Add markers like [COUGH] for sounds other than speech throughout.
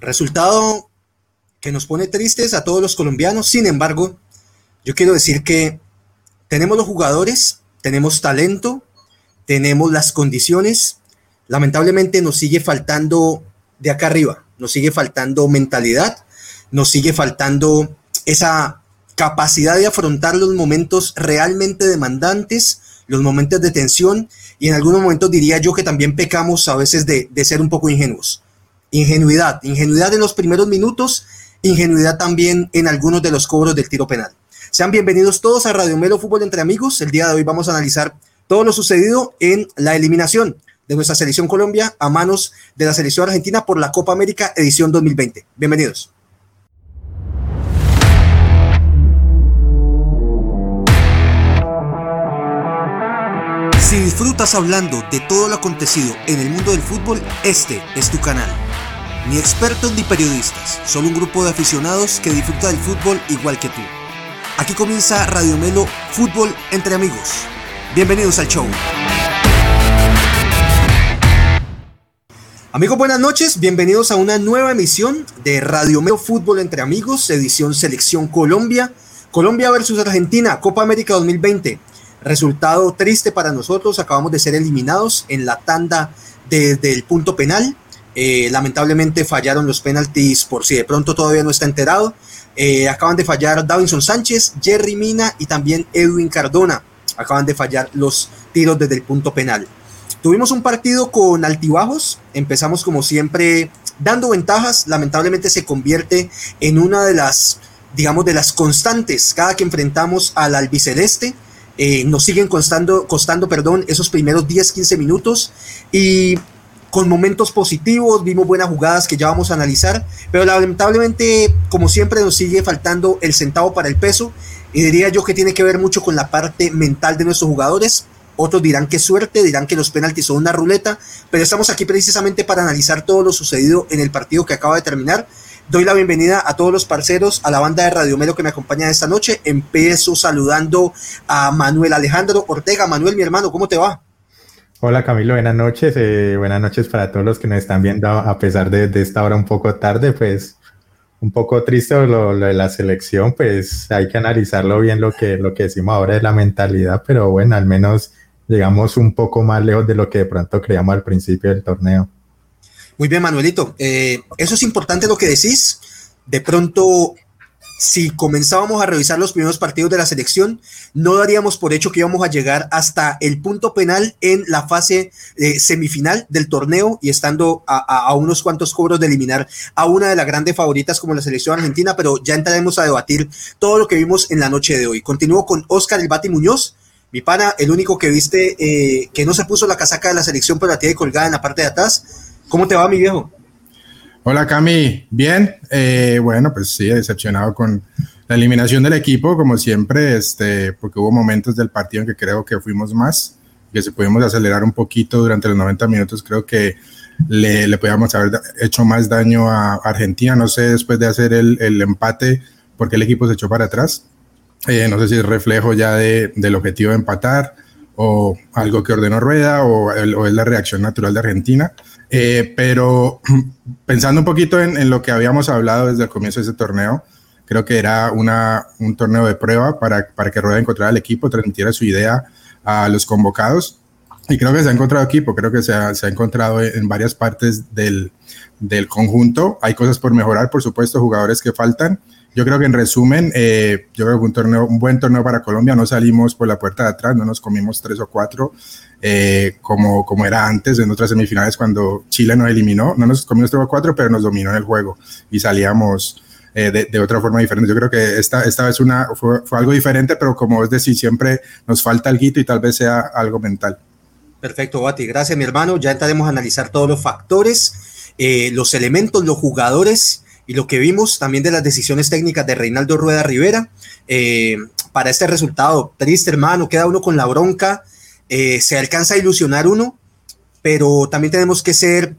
Resultado que nos pone tristes a todos los colombianos. Sin embargo, yo quiero decir que tenemos los jugadores, tenemos talento, tenemos las condiciones. Lamentablemente nos sigue faltando de acá arriba, nos sigue faltando mentalidad, nos sigue faltando esa capacidad de afrontar los momentos realmente demandantes, los momentos de tensión y en algunos momentos diría yo que también pecamos a veces de, de ser un poco ingenuos. Ingenuidad, ingenuidad en los primeros minutos, ingenuidad también en algunos de los cobros del tiro penal. Sean bienvenidos todos a Radio Melo Fútbol entre amigos. El día de hoy vamos a analizar todo lo sucedido en la eliminación de nuestra selección Colombia a manos de la selección argentina por la Copa América edición 2020. Bienvenidos. Si disfrutas hablando de todo lo acontecido en el mundo del fútbol, este es tu canal. Ni expertos ni periodistas, solo un grupo de aficionados que disfruta del fútbol igual que tú. Aquí comienza Radio Melo Fútbol entre amigos. Bienvenidos al show. Amigos, buenas noches. Bienvenidos a una nueva emisión de Radio Melo Fútbol entre amigos, edición Selección Colombia. Colombia versus Argentina, Copa América 2020. Resultado triste para nosotros, acabamos de ser eliminados en la tanda desde el punto penal. Eh, lamentablemente fallaron los penaltis por si de pronto todavía no está enterado. Eh, acaban de fallar Davinson Sánchez, Jerry Mina y también Edwin Cardona. Acaban de fallar los tiros desde el punto penal. Tuvimos un partido con altibajos. Empezamos como siempre dando ventajas. Lamentablemente se convierte en una de las, digamos, de las constantes cada que enfrentamos al albiceleste. Eh, nos siguen costando, costando perdón, esos primeros 10-15 minutos y con momentos positivos, vimos buenas jugadas que ya vamos a analizar, pero lamentablemente, como siempre, nos sigue faltando el centavo para el peso y diría yo que tiene que ver mucho con la parte mental de nuestros jugadores. Otros dirán que suerte, dirán que los penaltis son una ruleta, pero estamos aquí precisamente para analizar todo lo sucedido en el partido que acaba de terminar Doy la bienvenida a todos los parceros, a la banda de Radio Melo que me acompaña esta noche. Empiezo saludando a Manuel Alejandro Ortega. Manuel, mi hermano, ¿cómo te va? Hola Camilo, buenas noches. Eh, buenas noches para todos los que nos están viendo a pesar de, esta hora un poco tarde, pues un poco triste lo, de la selección, pues hay que analizarlo bien lo que, lo que decimos ahora de la mentalidad, pero bueno, al menos llegamos un poco más lejos de lo que de pronto creíamos al principio del torneo. Muy bien, Manuelito. Eh, eso es importante lo que decís. De pronto, si comenzábamos a revisar los primeros partidos de la selección, no daríamos por hecho que íbamos a llegar hasta el punto penal en la fase eh, semifinal del torneo y estando a, unos cuantos cobros de eliminar a una de las grandes favoritas como la selección argentina, pero ya entraremos a debatir todo lo que vimos en la noche de hoy. Continúo con Oscar El Bati Muñoz. Mi pana, el único que viste eh, que no se puso la casaca de la selección, pero la tiene colgada en la parte de atrás. ¿Cómo te va, mi viejo? Hola, Cami. Bien. Eh, bueno, pues sí, decepcionado con la eliminación del equipo, como siempre, este, porque hubo momentos del partido en que creo que fuimos más, que si pudimos acelerar un poquito durante los 90 minutos, creo que le, le podíamos haber hecho más daño a Argentina. No sé, después de hacer el, el empate, por qué el equipo se echó para atrás. Eh, no sé si es reflejo ya de, del objetivo de empatar o algo que ordenó Rueda o es la reacción natural de Argentina. Eh, pero [CLEARS THROAT] pensando un poquito en, lo que habíamos hablado desde el comienzo de ese torneo, creo que era una, un torneo de prueba para, para que Rueda encontrara el equipo, transmitiera su idea a los convocados. Y creo que se ha encontrado equipo, creo que se ha, se ha encontrado en varias partes del, del, conjunto. Hay cosas por mejorar, por supuesto, jugadores que faltan. Yo creo que en resumen, eh, yo creo que un, torneo, un buen torneo para Colombia. No salimos por la puerta de atrás, no nos comimos tres o cuatro eh, como, como era antes en otras semifinales cuando Chile nos eliminó. No nos comimos tres o cuatro, pero nos dominó en el juego y salíamos eh, de, de, otra forma diferente. Yo creo que esta, esta vez una, fue, fue algo diferente, pero como es decir, siempre nos falta algo y tal vez sea algo mental. Perfecto, Bati. Gracias, mi hermano. Ya entraremos a analizar todos los factores, eh, los elementos, los jugadores y lo que vimos también de las decisiones técnicas de Reinaldo Rueda Rivera. Eh, para este resultado, triste, hermano, queda uno con la bronca eh, se alcanza a ilusionar uno, pero también tenemos que ser,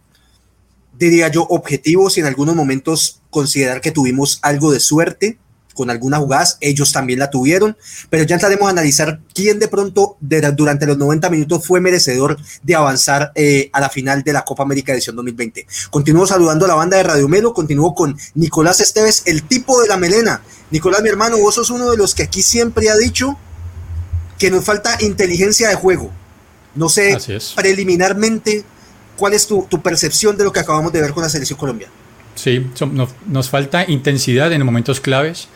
diría yo, objetivos y en algunos momentos considerar que tuvimos algo de suerte. Con algunas jugadas, ellos también la tuvieron, pero ya entraremos a analizar quién de pronto durante los 90 minutos fue merecedor de avanzar eh, a la final de la Copa América edición 2020. Continúo saludando a la banda de Radio Melo, continúo con Nicolás Esteves, el tipo de la melena. Nicolás, mi hermano, vos sos uno de los que aquí siempre ha dicho que nos falta inteligencia de juego. No sé preliminarmente cuál es tu, percepción de lo que acabamos de ver con la selección Colombia. Sí, nos, falta intensidad en momentos claves,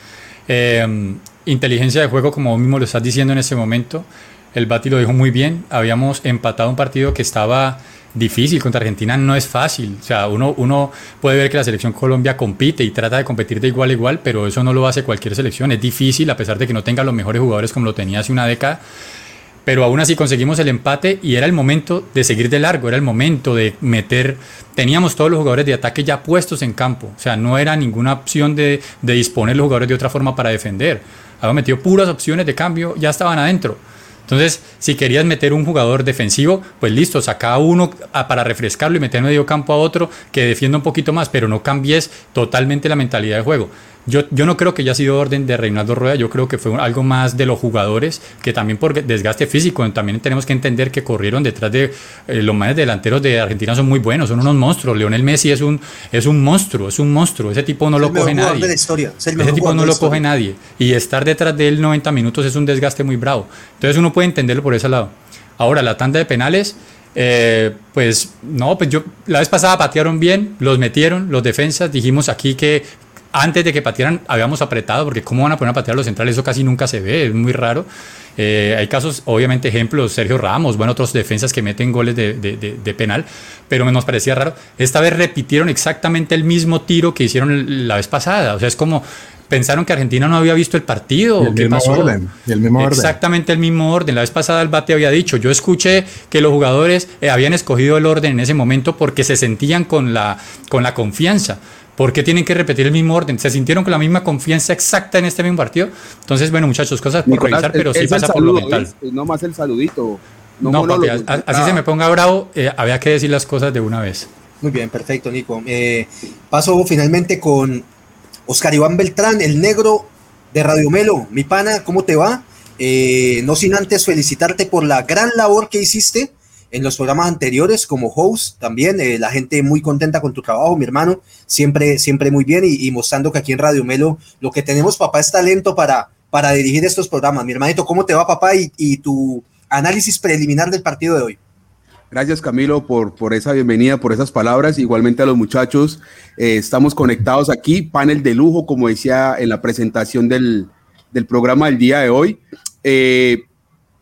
em, inteligencia de juego, como mismo lo estás diciendo en ese momento. El Bati lo dijo muy bien. Habíamos empatado un partido que estaba difícil contra Argentina, no es fácil. O sea, uno, uno puede ver que la selección Colombia compite y trata de competir de igual a igual, pero eso no lo hace cualquier selección. Es difícil, a pesar de que no tenga los mejores jugadores como lo tenía hace una década pero aún así conseguimos el empate y era el momento de seguir de largo, era el momento de meter, teníamos todos los jugadores de ataque ya puestos en campo, o sea, no era ninguna opción de, de disponer los jugadores de otra forma para defender, habíamos metido puras opciones de cambio, ya estaban adentro. Entonces, si querías meter un jugador defensivo, pues listo, saca uno para refrescarlo y meter medio campo a otro que defienda un poquito más, pero no cambies totalmente la mentalidad de juego. Yo, yo no creo que haya sido orden de Reinaldo Rueda, yo creo que fue algo más de los jugadores, que también por desgaste físico, también tenemos que entender que corrieron detrás de eh, los más delanteros de Argentina son muy buenos, son unos monstruos. Leonel Messi es un, es un monstruo, es un monstruo, ese tipo no lo coge nadie. ese tipo no lo coge nadie. Y estar detrás de él 90 minutos es un desgaste muy bravo. Entonces uno puede entenderlo por ese lado. Ahora, la tanda de penales, eh, pues no, pues yo la vez pasada patearon bien, los metieron, los defensas, dijimos aquí que antes de que patearan habíamos apretado, porque cómo van a poner a patear los centrales, eso casi nunca se ve, es muy raro. Eh, hay casos, obviamente, ejemplos, Sergio Ramos, bueno, otros defensas que meten goles de, de, penal, pero nos parecía raro. Esta vez repitieron exactamente el mismo tiro que hicieron la vez pasada, o sea, es como pensaron que Argentina no había visto el partido. el mismo orden. el mismo Exactamente el mismo orden. La vez pasada el bate había dicho, yo escuché que los jugadores eh, habían escogido el orden en ese momento porque se sentían con la, con la confianza. ¿Por qué tienen que repetir el mismo orden? ¿Se sintieron con la misma confianza exacta en este mismo partido? Entonces, bueno, muchachos, cosas por revisar, pero sí pasa por lo mental. No más el saludito. No, papi, así se me ponga bravo, eh, había que decir las cosas de una vez. Muy bien, perfecto, Nico. Eh, paso finalmente con Oscar Iván Beltrán, el negro de Radio Melo. Mi pana, ¿cómo te va? Eh, no sin antes felicitarte por la gran labor que hiciste en los programas anteriores como host también, eh, la gente muy contenta con tu trabajo, mi hermano, siempre, siempre muy bien y, mostrando que aquí en Radio Melo lo que tenemos, papá, es talento para, para dirigir estos programas. Mi hermanito, ¿cómo te va, papá? Y, tu análisis preliminar del partido de hoy. Gracias Camilo por, por esa bienvenida, por esas palabras. Igualmente a los muchachos, eh, estamos conectados aquí, panel de lujo, como decía en la presentación del, del programa del día de hoy. Eh,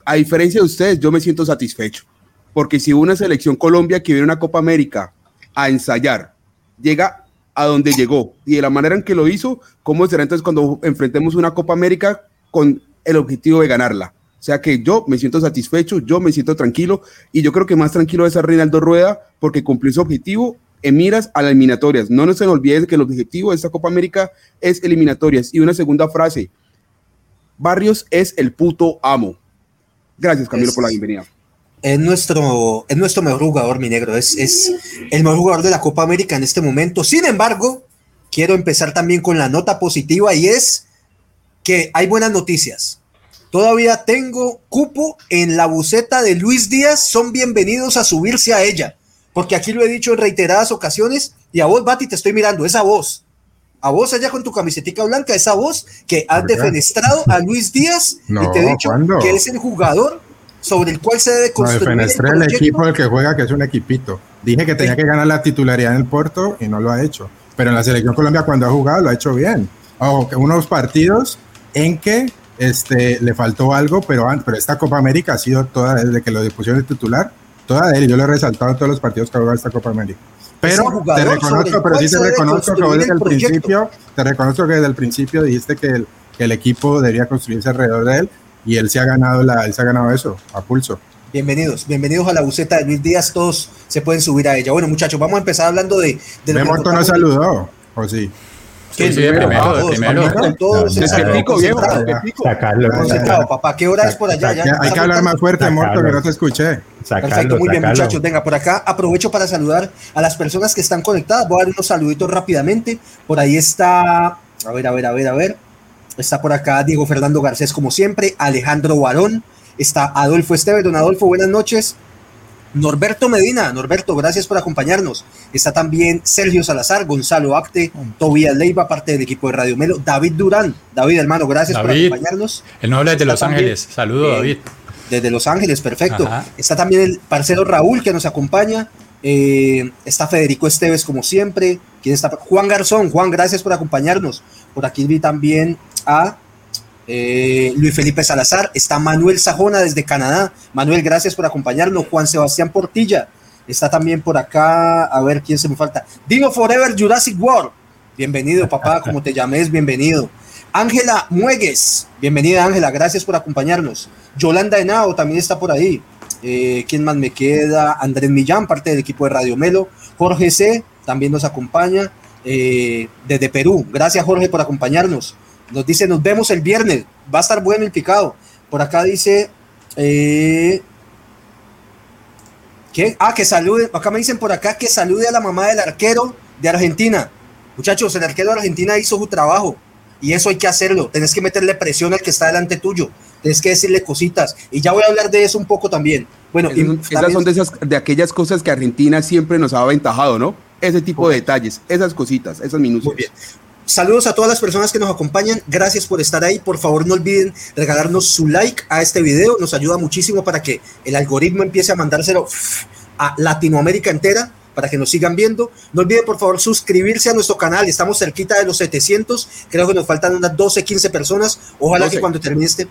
a diferencia de ustedes, yo me siento satisfecho porque si una selección Colombia que viene a una Copa América a ensayar, llega a donde llegó y de la manera en que lo hizo, ¿cómo será entonces cuando enfrentemos una Copa América con el objetivo de ganarla? O sea que yo me siento satisfecho, yo me siento tranquilo y yo creo que más tranquilo es a Reinaldo Rueda porque cumplió su objetivo en miras a las eliminatorias. No nos se nos olvide que el objetivo de esta Copa América es eliminatorias. Y una segunda frase, Barrios es el puto amo. Gracias Camilo por la bienvenida es nuestro, es nuestro mejor jugador, mi negro. Es, es el mejor jugador de la Copa América en este momento. Sin embargo, quiero empezar también con la nota positiva y es que hay buenas noticias. Todavía tengo cupo en la buceta de Luis Díaz. Son bienvenidos a subirse a ella. Porque aquí lo he dicho en reiteradas ocasiones. Y a vos, Bati, te estoy mirando. Esa voz. A vos allá con tu camisetica blanca. Esa voz que has defenestrado a Luis Díaz. y te he dicho que es el jugador sobre el cual se debe construir. No, el, equipo del que juega, que es un equipito. Dije que tenía que ganar la titularidad en el Porto y no lo ha hecho. Pero en la selección Colombia, cuando ha jugado, lo ha hecho bien. Que unos partidos en que este, le faltó algo, pero, pero esta Copa América ha sido toda, desde que lo dispusieron de titular, toda de él. Yo lo he resaltado en todos los partidos que ha jugado esta Copa América. Pero te reconozco, pero sí te reconozco que desde el, principio, te reconozco que desde el principio dijiste que el, que el equipo debería construirse alrededor de él y él se ha ganado la, él se ha ganado eso a pulso. Bienvenidos, bienvenidos a la buceta de Luis Díaz, todos se pueden subir a ella. Bueno, muchachos, vamos a empezar hablando de... de Memorto no saludó, ¿o sí? Sí, sí, primero, todos, primero. Todos pico, viejo. Sacarlo. Papá, ¿qué hora es por allá? Ya, hay que hablar más fuerte, Morto, que no te escuché. Perfecto, muy bien, muchachos. Venga, por acá aprovecho para saludar a las personas que están conectadas. Voy a dar unos saluditos rápidamente. Por ahí está, a ver, a ver, a ver, a ver. Está por acá Diego Fernando Garcés, como siempre. Alejandro Barón. Está Adolfo Esteves. Don Adolfo, buenas noches. Norberto Medina, Norberto, gracias por acompañarnos. Está también Sergio Salazar, Gonzalo Acte, Tobías Leiva, parte del equipo de Radio Melo, David Durán. David, hermano, gracias por acompañarnos. El noble desde Los Ángeles. Saludos, David. Desde Los Ángeles, perfecto. Está también el parcero Raúl que nos acompaña. Eh, está Federico Esteves, como siempre. ¿Quién está? Juan Garzón. Juan, gracias por acompañarnos. Por aquí vi también a eh, Luis Felipe Salazar, está Manuel Sajona desde Canadá. Manuel, gracias por acompañarnos. Juan Sebastián Portilla, está también por acá. A ver quién se me falta. Dino Forever Jurassic World. Bienvenido, papá, [LAUGHS] como te llames, bienvenido. Ángela Muegues, bienvenida Ángela, gracias por acompañarnos. Yolanda Henao también está por ahí. Eh, ¿Quién más me queda? Andrés Millán, parte del equipo de Radio Melo. Jorge C. también nos acompaña eh, desde Perú. Gracias Jorge por acompañarnos. Nos dice, nos vemos el viernes. Va a estar bueno el picado. Por acá dice, eh, ¿qué? Ah, que salude. Acá me dicen por acá que salude a la mamá del arquero de Argentina. Muchachos, el arquero de Argentina hizo su trabajo. Y eso hay que hacerlo. Tenés que meterle presión al que está delante tuyo. Tienes que decirle cositas. Y ya voy a hablar de eso un poco también. Bueno, esas son de, esas, de aquellas cosas que Argentina siempre nos ha aventajado, ¿no? Ese tipo de detalles, esas cositas, esas minutos. Muy bien. Saludos a todas las personas que nos acompañan. Gracias por estar ahí. Por favor, no olviden regalarnos su like a este video. Nos ayuda muchísimo para que el algoritmo empiece a mandárselo a Latinoamérica entera para que nos sigan viendo. No olviden, por favor, suscribirse a nuestro canal. Estamos cerquita de los 700. Creo que nos faltan unas 12, 15 personas. Ojalá que cuando termine este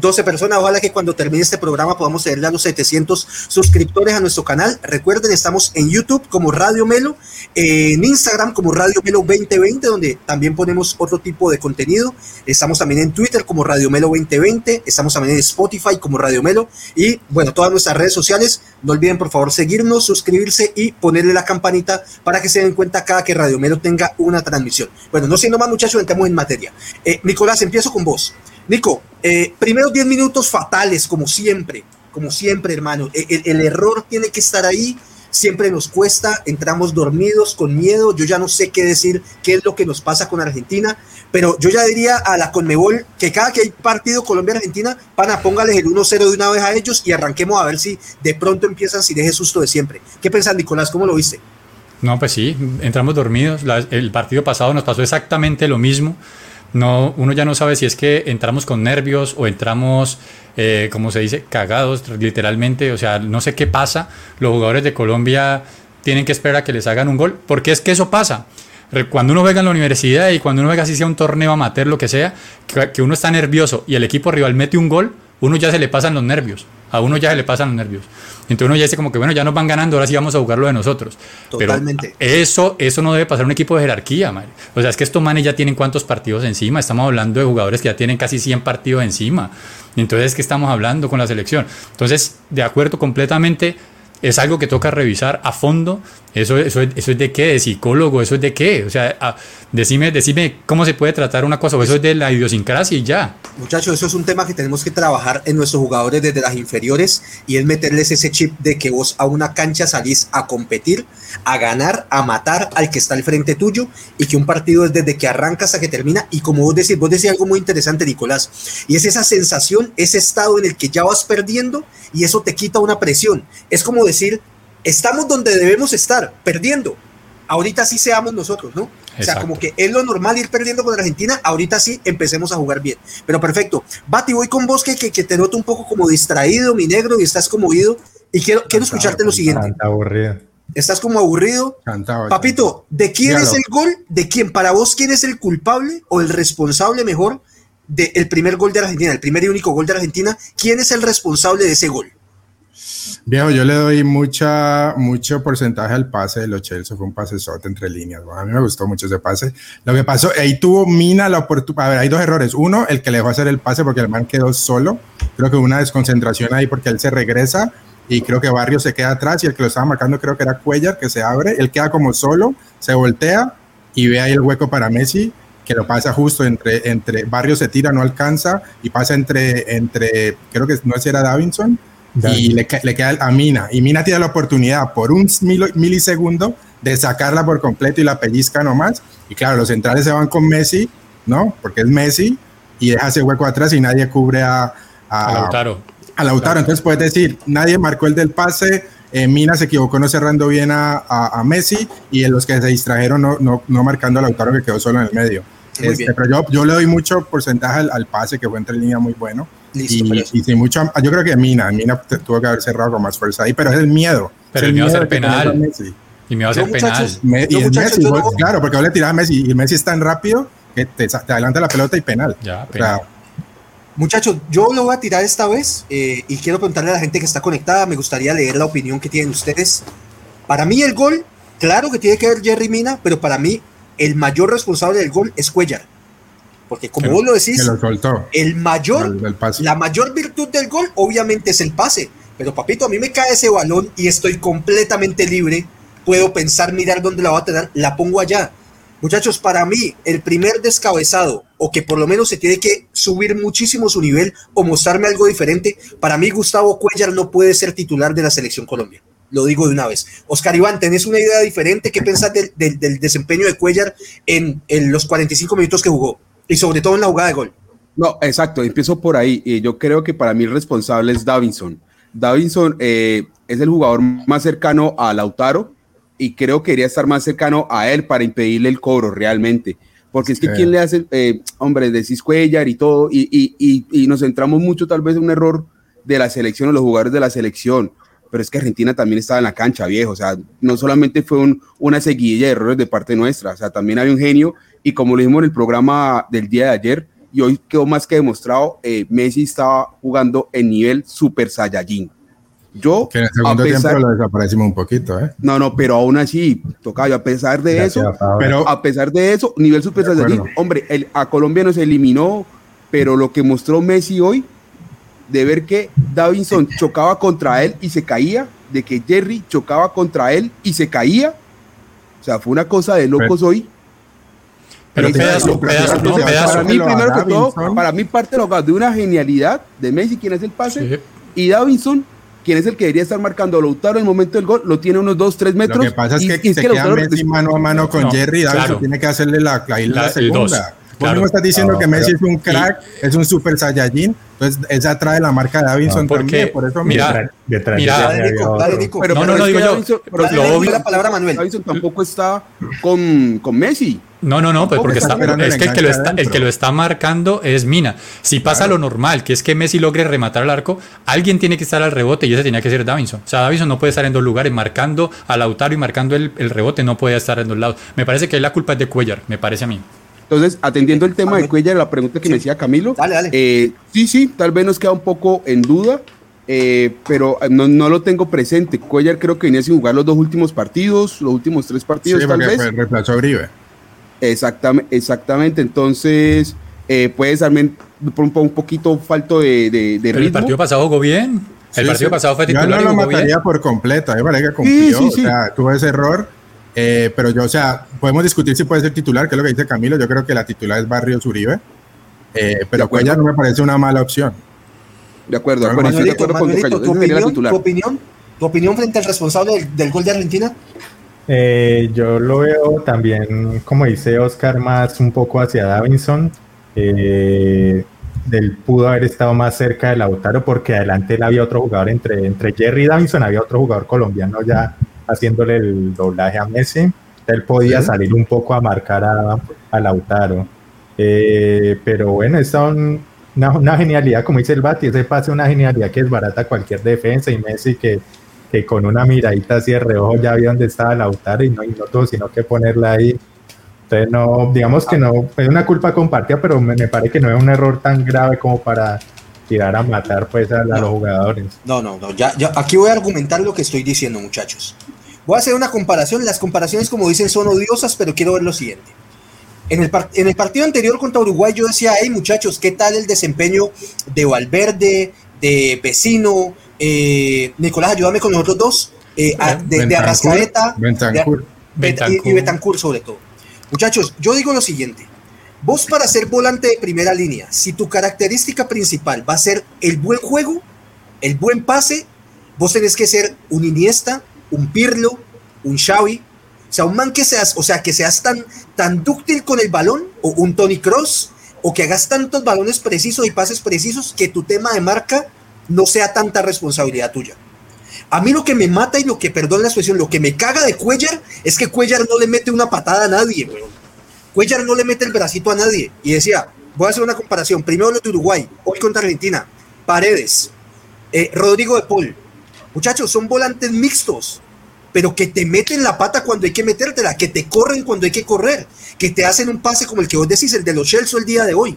12 personas. Ojalá que cuando termine este programa podamos tener a los 700 suscriptores a nuestro canal. Recuerden, estamos en YouTube como Radio Melo, en Instagram como Radio Melo 2020, donde también ponemos otro tipo de contenido. Estamos también en Twitter como Radio Melo 2020. Estamos también en Spotify como Radio Melo. Y bueno, todas nuestras redes sociales. No olviden, por favor, seguirnos, suscribirse y ponerle la campanita para que se den cuenta cada que Radio Melo tenga una transmisión. Bueno, no siendo más, muchachos, entremos en materia. Eh, Nicolás, empiezo con vos. Nico, eh, primeros 10 minutos fatales, como siempre, como siempre, hermano. E, el, error tiene que estar ahí, siempre nos cuesta, entramos dormidos, con miedo. Yo ya no sé qué decir, qué es lo que nos pasa con Argentina, pero yo ya diría a la Conmebol que cada que hay partido Colombia-Argentina, pana, póngales el 1-0 de una vez a ellos y arranquemos a ver si de pronto empiezan sin deje susto de siempre. ¿Qué pensás, Nicolás? ¿Cómo lo viste? No, pues sí, entramos dormidos. el partido pasado nos pasó exactamente lo mismo no, uno ya no sabe si es que entramos con nervios o entramos, eh, como se dice, cagados literalmente. O sea, no sé qué pasa. Los jugadores de Colombia tienen que esperar a que les hagan un gol. Porque es que eso pasa. Cuando uno juega en la universidad y cuando uno juega así sea un torneo amateur, lo que sea, que uno está nervioso y el equipo rival mete un gol, uno ya se le pasan los nervios. A uno ya se le pasan los nervios. Entonces uno ya dice como que, bueno, ya nos van ganando, ahora sí vamos a jugarlo de nosotros. Totalmente. Pero eso, eso no debe pasar un equipo de jerarquía, madre. O sea, es que estos manes ya tienen cuántos partidos encima. Estamos hablando de jugadores que ya tienen casi 100 partidos encima. Entonces, ¿qué estamos hablando con la selección? Entonces, de acuerdo completamente es algo que toca revisar a fondo. Eso, eso, eso es de qué, de psicólogo, eso es de qué. O sea, decime, decime cómo se puede tratar una cosa, o eso es de la idiosincrasia y ya. Muchachos, eso es un tema que tenemos que trabajar en nuestros jugadores desde las inferiores y es meterles ese chip de que vos a una cancha salís a competir, a ganar, a matar al que está al frente tuyo y que un partido es desde que arranca hasta que termina. Y como vos decís, vos decís algo muy interesante, Nicolás, y es esa sensación, ese estado en el que ya vas perdiendo y eso te quita una presión. Es como decir, estamos donde debemos estar, perdiendo. Ahorita sí seamos nosotros, ¿no? O sea, como que es lo normal ir perdiendo con Argentina, ahorita sí empecemos a jugar bien. Pero perfecto. Bati, voy con vos que, que, te noto un poco como distraído, mi negro, y estás como oído. Y quiero, quiero escucharte lo siguiente. aburrido. Estás como aburrido. Papito, ¿de quién es el gol? ¿De quién? Para vos, ¿quién es el culpable o el responsable mejor del primer gol de Argentina, el primer y único gol de Argentina? ¿Quién es el responsable de ese gol? Viejo, yo le doy mucha, mucho porcentaje al pase de los Chelsea, fue un pase sote entre líneas. a mí me gustó mucho ese pase. Lo que pasó, ahí tuvo Mina la oportunidad. A ver, hay dos errores. Uno, el que le dejó hacer el pase porque el man quedó solo. Creo que hubo una desconcentración ahí porque él se regresa y creo que Barrio se queda atrás y el que lo estaba marcando creo que era Cuellar, que se abre. Él queda como solo, se voltea y ve ahí el hueco para Messi que lo pasa justo entre, entre Barrio se tira, no alcanza y pasa entre, entre creo que no sé, era Davinson y le, le, queda a Mina. Y Mina tiene la oportunidad por un milisegundo de sacarla por completo y la pellizca nomás. Y claro, los centrales se van con Messi, ¿no? Porque es Messi. y deja ese hueco atrás y nadie cubre a, a, Lautaro. A Lautaro. Entonces puedes decir, nadie marcó el del pase, eh, Mina se equivocó no cerrando bien a, a, Messi y en los que se distrajeron no, no, no, marcando a Lautaro que quedó solo en el medio. Este, pero yo, yo le doy mucho porcentaje al, al pase que fue entre línea muy bueno. Listo, y, y sin mucho, yo creo que Mina, Mina tuvo que haber cerrado con más fuerza ahí, pero es el miedo. Pero el miedo, a ser penal. Y me va a hacer penal. y Messi, claro, porque vos le tirás a Messi y Messi es tan rápido que te, te adelanta la pelota y penal. Ya, penal. Muchachos, yo lo voy a tirar esta vez eh, y quiero preguntarle a la gente que está conectada, me gustaría leer la opinión que tienen ustedes. Para mí el gol, claro que tiene que ver Jerry Mina, pero para mí el mayor responsable del gol es Cuellar. Porque como vos lo decís, el mayor, la mayor virtud del gol obviamente es el pase. Pero papito, a mí me cae ese balón y estoy completamente libre. Puedo pensar, mirar dónde la va a tener, la pongo allá. Muchachos, para mí, el primer descabezado, o que por lo menos se tiene que subir muchísimo su nivel o mostrarme algo diferente, para mí Gustavo Cuellar no puede ser titular de la selección Colombia. Lo digo de una vez. Oscar Iván, ¿tenés una idea diferente? ¿Qué pensás del, desempeño de Cuellar en, los 45 minutos que jugó? Y sobre todo en la jugada de gol. No, exacto, empiezo por ahí. y yo creo que para mí el responsable es Davinson. Davinson eh, es el jugador más cercano a Lautaro, y creo que quería estar más cercano a él para impedirle el cobro realmente. Porque es que quién le hace, eh, hombre, de Cuellar y todo, y, y, y, nos centramos mucho tal vez en un error de la selección o los jugadores de la selección, pero es que Argentina también estaba en la cancha, viejo, o sea, no solamente fue un, una seguidilla de errores de parte nuestra, o sea, también había un genio, y como lo dijimos en el programa del día de ayer, y hoy quedó más que demostrado, eh, Messi estaba jugando en nivel Super Saiyajin. Yo, que en el segundo tiempo lo desaparecimos un poquito, ¿eh? No, no, pero aún así, toca a pesar de eso, pero a pesar de eso, nivel super hombre, el, a Colombia nos eliminó, pero lo que mostró Messi hoy, de ver que Davinson chocaba contra él y se caía, de que Jerry chocaba contra él y se caía, o sea, fue una cosa de locos hoy. Pero pedazo, pedazo, Para mí, primero que todo, para mí parte de una genialidad de Messi, quien es el pase, y Davinson quien es el que debería estar marcando a Lautaro en el momento del gol, lo tiene unos 2, 3 metros. Lo que pasa es que, se queda Messi mano a mano con Jerry, David tiene que hacerle la, la, segunda. Vos mismo estás diciendo que Messi es un crack, es un super saiyajin, entonces esa trae la marca de Davinson porque, por eso mira, detrás, mira, pero, no, no, no, digo yo, pero lo obvio, la palabra Manuel. Davinson tampoco está con, con Messi. No, no, no, pues porque está, es que el que, lo está, el que lo está marcando es Mina. Si pasa lo normal, que es que Messi logre rematar al arco, alguien tiene que estar al rebote y ese tenía que ser Davinson. O sea, Davinson no puede estar en dos lugares, marcando a Lautaro y marcando el, el rebote, no puede estar en dos lados. Me parece que la culpa es de Cuellar, me parece a mí. Entonces, atendiendo el tema de Cuellar, la pregunta que me decía Camilo, dale, dale. Eh, sí, sí, tal vez nos queda un poco en duda, eh, pero no, no, lo tengo presente. Cuellar creo que venía sin jugar los dos últimos partidos, los últimos tres partidos, sí, tal vez. reemplazó a Uribe. Exactamente, exactamente. Entonces, eh, puedes darme un, un, poquito falto de, de, de ritmo. el partido pasado jugó bien. El partido pasado fue titular. Yo no lo mataría por completo, me parece que cumplió, o sea, tuvo ese error eh, pero yo, o sea, podemos discutir si puede ser titular, que es lo que dice Camilo. Yo creo que la titular es Barrio Uribe, eh, pero Cuellar no me parece una mala opción. De acuerdo, de acuerdo, tu, opinión, tu, opinión, ¿Tu opinión frente al responsable del, gol de Argentina? Eh, yo lo veo también, como dice Oscar, más un poco hacia Davinson. Eh, del pudo haber estado más cerca de Lautaro porque adelante él había otro jugador entre, entre Jerry y Davinson, había otro jugador colombiano ya haciéndole el doblaje a Messi, él podía salir un poco a marcar a, Lautaro. Eh, pero bueno, es una, una, genialidad, como dice el Bati, ese pase una genialidad que es barata cualquier defensa y Messi que, que con una miradita así de reojo ya vio dónde estaba Lautaro y no, y no tuvo sino que ponerla ahí. Entonces, no, digamos que no, es una culpa compartida, pero me, parece que no es un error tan grave como para tirar a matar pues a, los jugadores. No, no, no, ya, ya, aquí voy a argumentar lo que estoy diciendo, muchachos. Voy a hacer una comparación. Las comparaciones, como dicen, son odiosas, pero quiero ver lo siguiente. En el, en el partido anterior contra Uruguay yo decía, hey muchachos, ¿qué tal el desempeño de Valverde, de Vecino? Eh, Nicolás, ayúdame con los otros dos. Eh, de, de, Arrascaeta Y, y Betancur sobre todo. Muchachos, yo digo lo siguiente. Vos para ser volante de primera línea, si tu característica principal va a ser el buen juego, el buen pase, vos tenés que ser un Iniesta, un Pirlo, un Xavi, o sea, un man que seas, o sea, que seas tan, tan dúctil con el balón, o un Tony Cross, o que hagas tantos balones precisos y pases precisos que tu tema de marca no sea tanta responsabilidad tuya. A mí lo que me mata y lo que, perdón la expresión, lo que me caga de Cuellar es que Cuellar no le mete una patada a nadie. Cuellar no le mete el bracito a nadie. Y decía, voy a hacer una comparación. Primero lo de Uruguay, hoy contra Argentina. Paredes, eh, Rodrigo de Paul. Muchachos, son volantes mixtos pero que te meten la pata cuando hay que metértela, que te corren cuando hay que correr, que te hacen un pase como el que vos decís, el de los Chelsea el día de hoy.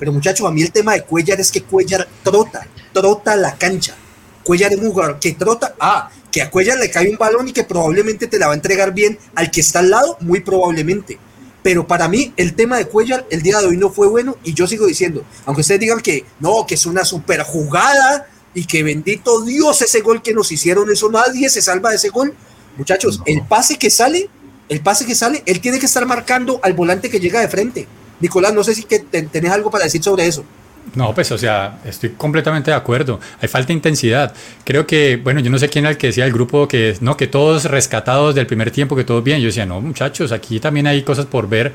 Pero muchachos, a mí el tema de Cuellar es que Cuellar trota, trota la cancha. Cuellar es un jugador que trota, ah, que a Cuellar le cae un balón y que probablemente te la va a entregar bien al que está al lado, muy probablemente. Pero para mí el tema de Cuellar el día de hoy no fue bueno y yo sigo diciendo, aunque ustedes digan que no, que es una super jugada y que bendito Dios ese gol que nos hicieron, eso nadie se salva de ese gol, Muchachos, el pase que sale, el pase que sale, él tiene que estar marcando al volante que llega de frente. Nicolás, no sé si que tenés algo para decir sobre eso. No, pues o sea, estoy completamente de acuerdo. Hay falta de intensidad. Creo que, bueno, yo no sé quién era el que decía el grupo que no, que todos rescatados del primer tiempo, que todo bien. Yo decía, no, muchachos, aquí también hay cosas por ver.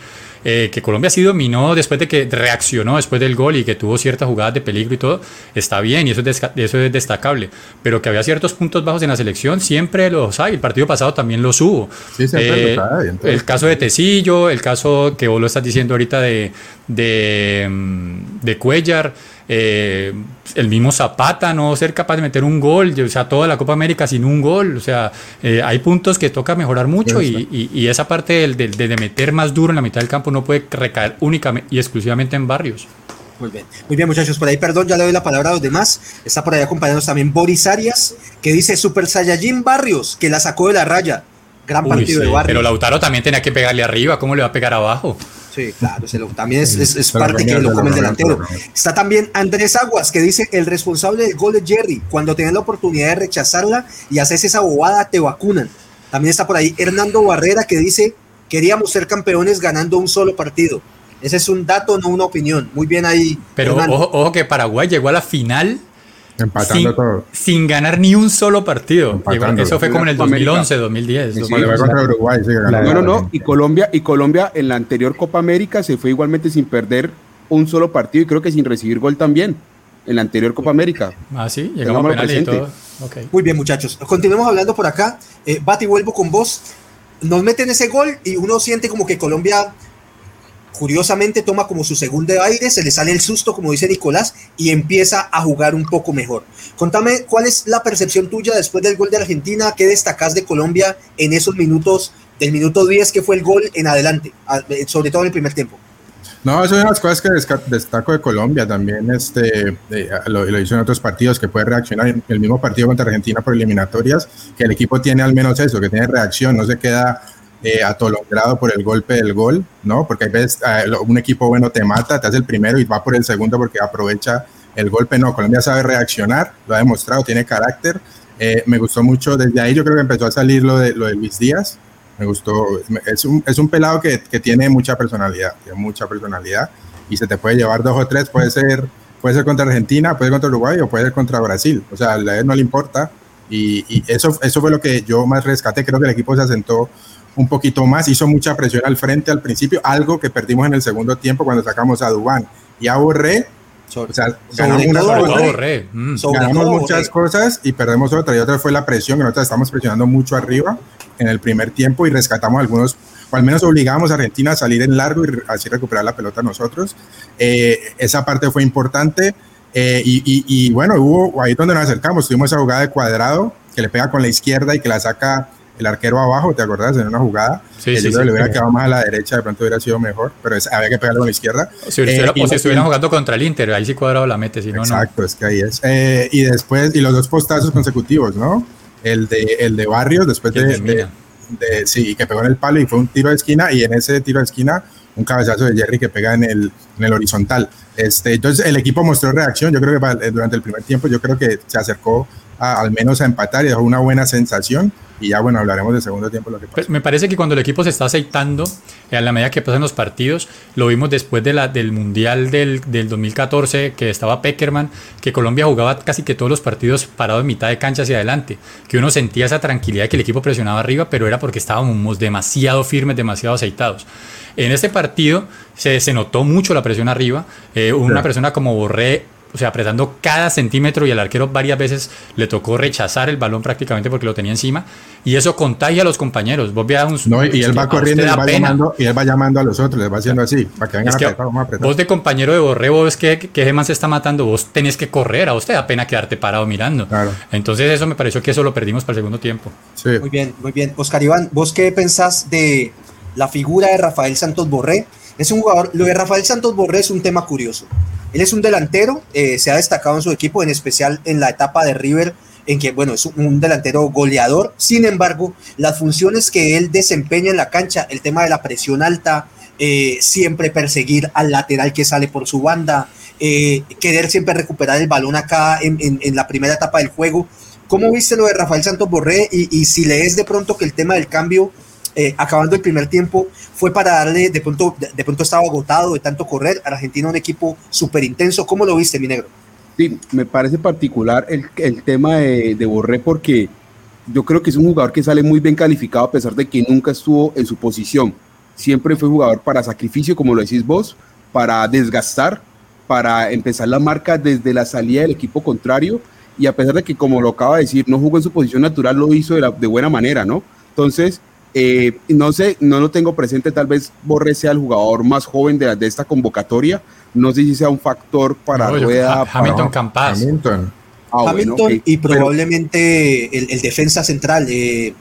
Eh, que Colombia sí dominó después de que reaccionó después del gol y que tuvo ciertas jugadas de peligro y todo, está bien y eso es, eso es destacable. Pero que había ciertos puntos bajos en la selección, siempre los hay. El partido pasado también los hubo. Eh, el caso de Tecillo, el caso que vos lo estás diciendo ahorita de, de, mm, de Cuellar. Eh, el mismo Zapata no ser capaz de meter un gol, o sea, toda la Copa América sin un gol, o sea, eh, hay puntos que toca mejorar mucho y, esa parte de, meter más duro en la mitad del campo no puede recaer únicamente y exclusivamente en barrios. Muy bien, muy bien muchachos, por ahí perdón, ya le doy la palabra a los demás, está por ahí acompañándonos también Boris Arias, que dice Super Saiyajin Barrios, que la sacó de la raya, gran partido de Barrios. Pero Lautaro también tenía que pegarle arriba, ¿cómo le va a pegar abajo? Sí, claro, también es, parte que lo come el delantero. Está también Andrés Aguas, que dice, el responsable del gol de Jerry, cuando tenés la oportunidad de rechazarla y haces esa bobada, te vacunan. También está por ahí Hernando Barrera, que dice, queríamos ser campeones ganando un solo partido. Ese es un dato, no una opinión. Muy bien ahí. Pero ojo, ojo, que Paraguay llegó a la final Empatando sin, todo. Sin ganar ni un solo partido. Eso fue como en el 2011, 2010. no, no, no. Y Colombia, y Colombia en la anterior Copa América se fue igualmente sin perder un solo partido y creo que sin recibir gol también. En la anterior Copa América. Ah, sí, llegamos a y todo. Muy bien, muchachos. Continuemos hablando por acá. Eh, Bati, vuelvo con vos. Nos meten ese gol y uno siente como que Colombia Curiosamente toma como su segundo aire, se le sale el susto, como dice Nicolás, y empieza a jugar un poco mejor. Contame cuál es la percepción tuya después del gol de Argentina, qué destacás de Colombia en esos minutos, del minuto 10 que fue el gol en adelante, eh, sobre todo en el primer tiempo. No, eso es una de las cosas que destaco de Colombia también, este, lo, lo, hizo en otros partidos, que puede reaccionar en el mismo partido contra Argentina por eliminatorias, que el equipo tiene al menos eso, que tiene reacción, no se queda eh, atolondrado por el golpe del gol, ¿no? Porque hay veces eh, un equipo bueno te mata, te hace el primero y va por el segundo porque aprovecha el golpe. No, Colombia sabe reaccionar, lo ha demostrado, tiene carácter. Eh, me gustó mucho, desde ahí yo creo que empezó a salir lo de, Luis Díaz. Me gustó, es un, es pelado que, que tiene mucha personalidad, tiene mucha personalidad y se te puede llevar dos o tres, puede ser, puede ser contra Argentina, puede ser contra Uruguay o puede ser contra Brasil. O sea, a él no le importa. Y, y, eso, eso fue lo que yo más rescaté. Creo que el equipo se asentó un poquito más, hizo mucha presión al frente al principio, algo que perdimos en el segundo tiempo cuando sacamos a Dubán y a Borré. O sea, ganamos, ganamos muchas cosas y perdemos otra. Y otra fue la presión, que nosotros estamos presionando mucho arriba en el primer tiempo y rescatamos algunos, o al menos obligamos a Argentina a salir en largo y así recuperar la pelota nosotros. Eh, esa parte fue importante. Eh, y, y, bueno, hubo ahí donde nos acercamos, tuvimos esa jugada de cuadrado que le pega con la izquierda y que la saca el arquero abajo, ¿te acordás? En una jugada. Sí, sí, le hubiera quedado más a la derecha, de pronto hubiera sido mejor, pero había que pegarle con la izquierda. O si, eh, estuvieran jugando contra el Inter, ahí sí cuadrado la mete, si no, Exacto, es que ahí es. Eh, y después, y los dos postazos consecutivos, ¿no? El de, el de Barrios, después de, Sí, que pegó en el palo y fue un tiro de esquina, y en ese tiro de esquina, un cabezazo de Jerry que pega en el, en el horizontal. Este, entonces, el equipo mostró reacción. Yo creo que durante el primer tiempo, yo creo que se acercó al menos a empatar y dejó una buena sensación y ya bueno, hablaremos de segundo tiempo lo que pasa. Me parece que cuando el equipo se está aceitando, a la medida que pasan los partidos, lo vimos después de la, del Mundial del, del 2014, que estaba Peckerman, que Colombia jugaba casi que todos los partidos parados en mitad de cancha hacia adelante, que uno sentía esa tranquilidad de que el equipo presionaba arriba, pero era porque estábamos demasiado firmes, demasiado aceitados. En este partido se, se notó mucho la presión arriba, eh, una persona como Borré o sea, apretando cada centímetro y el arquero varias veces le tocó rechazar el balón prácticamente porque lo tenía encima y eso contagia a los compañeros. Vos un, no, y él va corriendo y, va llamando, y él va llamando a los otros, les va haciendo así, para que vengan a vamos a apretar. Vos de compañero de Borré, vos que, que Geman se está matando, vos tenés que correr, a vos te da pena quedarte parado mirando. Entonces eso me pareció que eso lo perdimos para el segundo tiempo. Muy bien, muy bien. Oscar Iván, ¿vos qué pensás de la figura de Rafael Santos Borré? Es un jugador, lo de Rafael Santos Borré es un tema curioso. Él es un delantero, eh, se ha destacado en su equipo, en especial en la etapa de River, en que, bueno, es un delantero goleador. Sin embargo, las funciones que él desempeña en la cancha, el tema de la presión alta, eh, siempre perseguir al lateral que sale por su banda, eh, querer siempre recuperar el balón acá en, la primera etapa del juego. ¿Cómo viste lo de Rafael Santos Borré? Y, y si lees de pronto que el tema del cambio eh, acabando el primer tiempo, fue para darle, de pronto, de, pronto estaba agotado de tanto correr, Argentina un equipo súper intenso. ¿Cómo lo viste, mi negro? Sí, me parece particular el, el tema de, de, Borré porque yo creo que es un jugador que sale muy bien calificado a pesar de que nunca estuvo en su posición. Siempre fue jugador para sacrificio, como lo decís vos, para desgastar, para empezar la marca desde la salida del equipo contrario y a pesar de que, como lo acaba de decir, no jugó en su posición natural, lo hizo de, la, de buena manera, ¿no? Entonces, eh, no sé, no lo tengo presente, tal vez Borre sea el jugador más joven de, de esta convocatoria. No sé si sea un factor para Rueda. Hamilton Campas. Hamilton. Ah, Hamilton y probablemente el, defensa central, eh,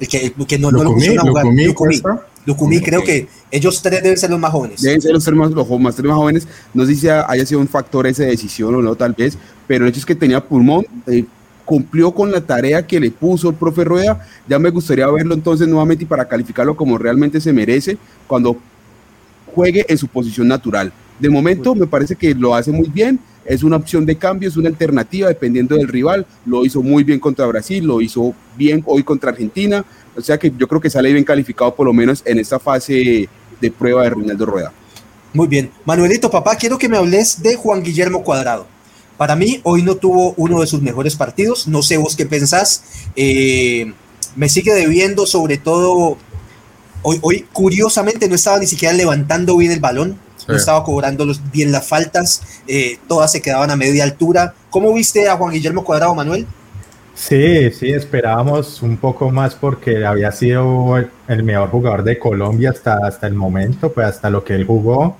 el que, que no, lo pusieron a jugar. Lucumí, creo que ellos tres deben ser los más jóvenes. Deben ser los tres más, los más, tres más jóvenes. No sé si haya sido un factor esa decisión o no, tal vez, pero el hecho es que tenía pulmón. Eh, cumplió con la tarea que le puso el profe Rueda. Ya me gustaría verlo entonces nuevamente y para calificarlo como realmente se merece cuando juegue en su posición natural. De momento me parece que lo hace muy bien, es una opción de cambio, es una alternativa dependiendo del rival. Lo hizo muy bien contra Brasil, lo hizo bien hoy contra Argentina. O sea que yo creo que sale bien calificado por lo menos en esta fase de prueba de Ronaldo Rueda. Muy bien. Manuelito, papá, quiero que me hables de Juan Guillermo Cuadrado. Para mí, hoy no tuvo uno de sus mejores partidos. No sé vos qué pensás. Eh, me sigue debiendo, sobre todo, hoy, hoy curiosamente no estaba ni siquiera levantando bien el balón. No estaba cobrando bien las faltas. Eh, todas se quedaban a media altura. ¿Cómo viste a Juan Guillermo Cuadrado, Manuel? Sí, sí, esperábamos un poco más porque había sido el mejor jugador de Colombia hasta, hasta el momento, pues hasta lo que él jugó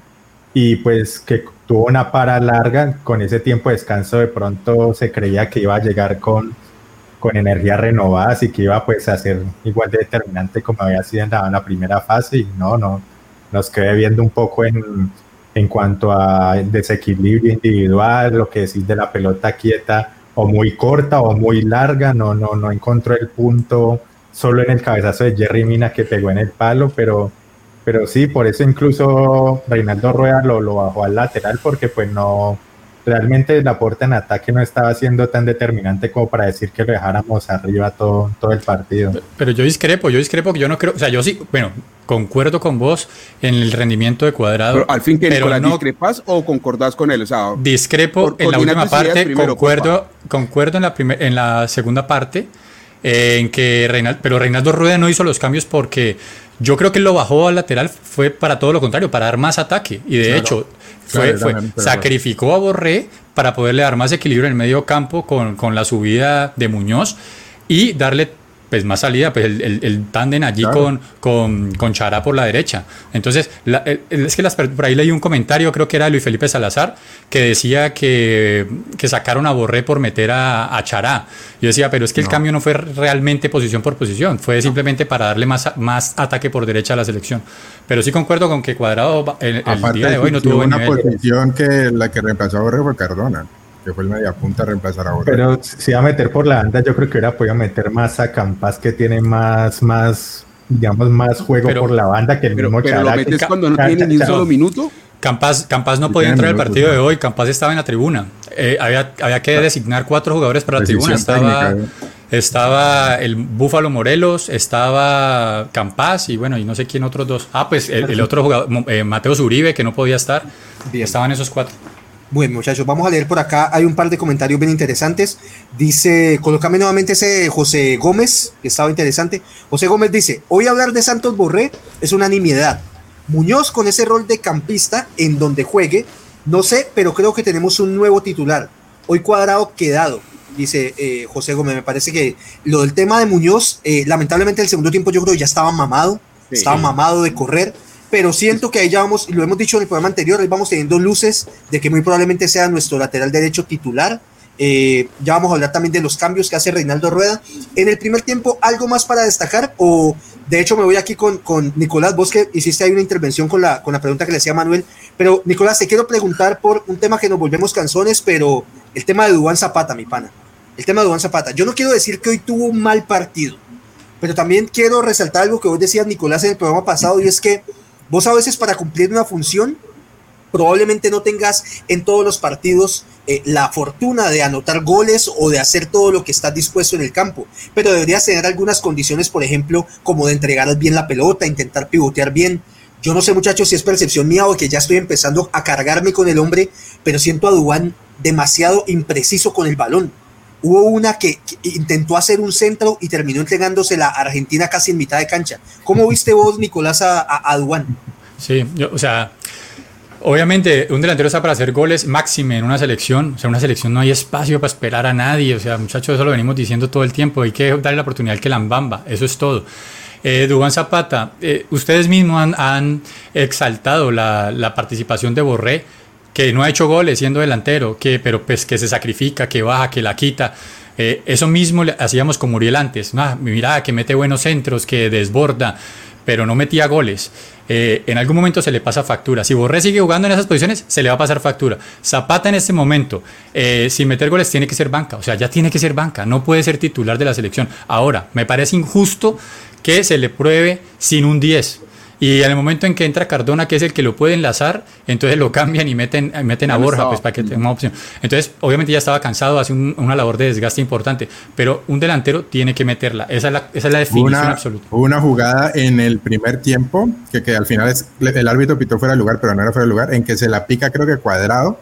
y pues que tuvo una para larga, con ese tiempo de descanso de pronto se creía que iba a llegar con, con energías renovadas y que iba pues a ser igual de determinante como había sido en la, primera fase. Y no, no, nos quedé viendo un poco en, en cuanto a desequilibrio individual, lo que decís de la pelota quieta o muy corta o muy larga, no, no, no encontró el punto solo en el cabezazo de Jerry Mina que pegó en el palo, pero pero sí, por eso incluso Reinaldo Rueda lo, lo bajó al lateral porque pues no, realmente el aporte en ataque no estaba siendo tan determinante como para decir que lo dejáramos arriba todo, todo el partido. Pero yo discrepo, yo discrepo que yo no creo, o sea, yo sí, bueno, concuerdo con vos en el rendimiento de cuadrado. Pero al fin que pero no, discrepas o concordás con él, o sea, discrepo en la última parte, concuerdo, concuerdo en la en la segunda parte eh, en que Reinaldo, pero Reinaldo Rueda no hizo los cambios porque yo creo que lo bajó al lateral fue para todo lo contrario, para dar más ataque. Y de hecho, fue, sacrificó a Borré para poderle dar más equilibrio en el medio campo con, con la subida de Muñoz y darle pues más salida, pues el, el, el tándem allí con, con, con, Chará por la derecha. Entonces, es que las, por ahí leí un comentario, creo que era de Luis Felipe Salazar, que decía que, que sacaron a Borré por meter a, a, Chará. Yo decía, pero es que el cambio no fue realmente posición por posición, fue simplemente para darle más, más ataque por derecha a la selección. Pero sí concuerdo con que Cuadrado el, día de hoy no tuvo una posición que la que reemplazó a Borré fue Cardona que fue el media punta a reemplazar a Borré. Pero si va a meter por la banda, yo creo que hubiera podido meter más a Campas, que tiene más, más, digamos, más juego por la banda que el mismo Pero lo metes cuando no tiene ni un solo minuto. Campas, Campas no podía entrar al partido de hoy, Campas estaba en la tribuna. Eh, había, había que designar cuatro jugadores para la tribuna. Estaba, estaba el Búfalo Morelos, estaba Campas y bueno, y no sé quién otros dos. Ah, pues el, [LAUGHS] otro jugador, eh, Mateo Zuribe, que no podía estar. Estaban esos cuatro. Bueno, muchachos, vamos a leer por acá. Hay un par de comentarios bien interesantes. Dice, colócame nuevamente ese José Gómez, que estaba interesante. José Gómez dice: Hoy hablar de Santos Borré es una nimiedad. Muñoz con ese rol de campista en donde juegue, no sé, pero creo que tenemos un nuevo titular. Hoy cuadrado quedado, dice eh, José Gómez. Me parece que lo del tema de Muñoz, eh, lamentablemente el segundo tiempo yo creo ya estaba mamado, estaba mamado de correr pero siento que ahí ya vamos, lo hemos dicho en el programa anterior, ahí vamos teniendo luces de que muy probablemente sea nuestro lateral derecho titular. Eh, ya vamos a hablar también de los cambios que hace Reinaldo Rueda. En el primer tiempo, ¿algo más para destacar? O de hecho me voy aquí con, con Nicolás, vos que hiciste ahí una intervención con la, con la pregunta que le hacía Manuel. Pero Nicolás, te quiero preguntar por un tema que nos volvemos canzones, pero el tema de Dubán Zapata, mi pana. El tema de Dubán Zapata. Yo no quiero decir que hoy tuvo un mal partido, pero también quiero resaltar algo que vos decías, Nicolás, en el programa pasado, y es que Vos a veces para cumplir una función probablemente no tengas en todos los partidos eh, la fortuna de anotar goles o de hacer todo lo que estás dispuesto en el campo, pero deberías tener algunas condiciones, por ejemplo, como de entregar bien la pelota, intentar pivotear bien. Yo no sé, muchachos, si es percepción mía o que ya estoy empezando a cargarme con el hombre, pero siento a Dubán demasiado impreciso con el balón. Hubo una que, intentó hacer un centro y terminó entregándose la Argentina casi en mitad de cancha. ¿Cómo viste vos, Nicolás, a, a, Sí, yo, o sea, obviamente un delantero está para hacer goles máxime en una selección. O sea, en una selección no hay espacio para esperar a nadie. O sea, muchachos, eso lo venimos diciendo todo el tiempo. Hay que darle la oportunidad que la. Eso es todo. Eh, Dubán Zapata, eh, ustedes mismos han, han exaltado la, la participación de Borré que no ha hecho goles siendo delantero, que, pero pues que se sacrifica, que baja, que la quita. Eh, eso mismo hacíamos con Muriel antes. Ah, mira, que mete buenos centros, que desborda, pero no metía goles. Eh, en algún momento se le pasa factura. Si Borré sigue jugando en esas posiciones, se le va a pasar factura. Zapata en este momento, eh, sin meter goles, tiene que ser banca. O sea, ya tiene que ser banca. No puede ser titular de la selección. Ahora, me parece injusto que se le pruebe sin un 10. Y en el momento en que entra Cardona, que es el que lo puede enlazar, entonces lo cambian y meten, meten a Borja pues, para que tenga una opción. Entonces, obviamente ya estaba cansado, hace una labor de desgaste importante, pero un delantero tiene que meterla. Esa es la, esa es la definición absoluta. Hubo una jugada en el primer tiempo, que, que al final es, el árbitro pitó fuera de lugar, pero no era fuera de lugar, en que se la pica creo que cuadrado,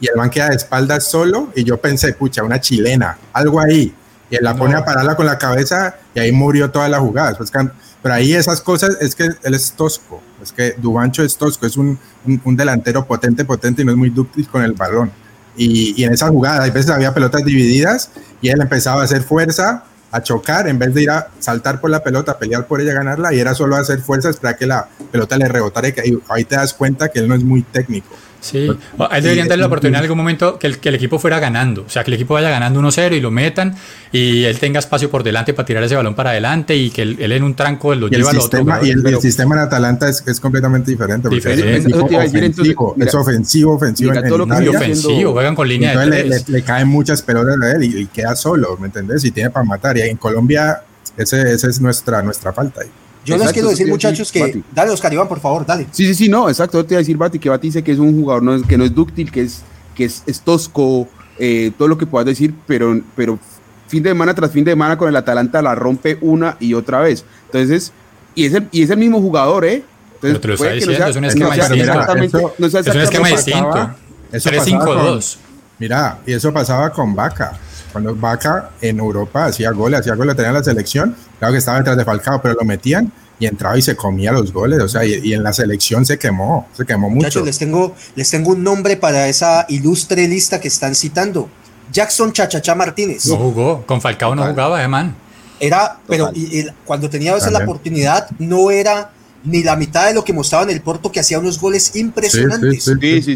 y el man queda de espaldas solo, y yo pensé, pucha, una chilena, algo ahí. Y él la pone a pararla con la cabeza, y ahí murió toda la jugada. Después pero ahí esas cosas es que él es tosco, es que Dubancho es tosco, es un, un, delantero potente, potente y no es muy dúctil con el balón. Y, y, en esa jugada, a veces había pelotas divididas y él empezaba a hacer fuerza, a chocar, en vez de ir a saltar por la pelota, pelear por ella, ganarla, y era solo hacer fuerza, esperar que la pelota le rebotara y ahí te das cuenta que él no es muy técnico. Sí, a él deberían darle la oportunidad en algún momento que el, que el equipo fuera ganando, o sea, que el equipo vaya ganando 1-0 y lo metan y él tenga espacio por delante para tirar ese balón para adelante y que él, en un tranco lo lleva al otro. Y el, sistema en Atalanta es, es completamente diferente. diferente. Es, ofensivo, es ofensivo, ofensivo. y ofensivo, juegan con línea de tres. Le, caen muchas pelotas a él y, queda solo, ¿me entendés? Y tiene para matar. Y en Colombia esa ese es nuestra, nuestra falta ahí. Yo les quiero decir, muchachos, que. Dale, Oscar Iván, por favor, dale. Sí, sí, sí, no, exacto. te iba a decir, Bati, que Bati dice que es un jugador que no es dúctil, que es, que es, tosco, eh, todo lo que puedas decir, pero, pero fin de semana tras fin de semana con el Atalanta la rompe una y otra vez. Entonces, y es el, y es el mismo jugador, ¿eh? Entonces, pero te lo está diciendo, es un esquema distinto. es un esquema distinto. 3-5-2. Mira, y eso pasaba con Vaca. Cuando Vaca en Europa hacía goles, hacía goles, tenía la selección, claro que estaba detrás de Falcao, pero lo metían y entraba y se comía los goles, o sea, y, en la selección se quemó, se quemó mucho. Muchachos, les tengo, les tengo un nombre para esa ilustre lista que están citando. Jackson Chachachá Martínez. No jugó, con Falcao no jugaba, man. Era, pero cuando tenía a veces la oportunidad, no era ni la mitad de lo que mostraba en el Porto, que hacía unos goles impresionantes.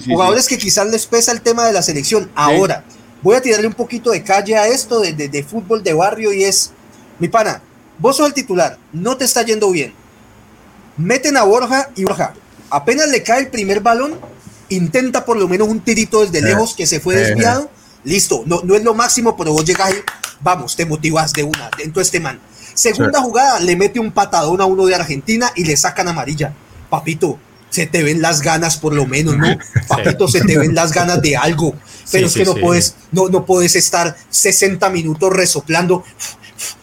Jugadores que quizás les pesa el tema de la selección. Ahora, voy a tirarle un poquito de calle a esto de, de, fútbol de barrio y es, mi pana, vos sos el titular, no te está yendo bien. Meten a Borja y Borja, apenas le cae el primer balón, intenta por lo menos un tirito desde eh, lejos que se fue eh, desviado. Listo, no, no es lo máximo, pero vos llegas ahí, vamos, te motivas de una, dentro de este man. Segunda jugada, le mete un patadón a uno de Argentina y le sacan amarilla. Papito, se te ven las ganas por lo menos, ¿no? [LAUGHS] Papito, se te ven las ganas de algo. [LAUGHS] Pero es que no puedes, no, no puedes estar 60 minutos resoplando.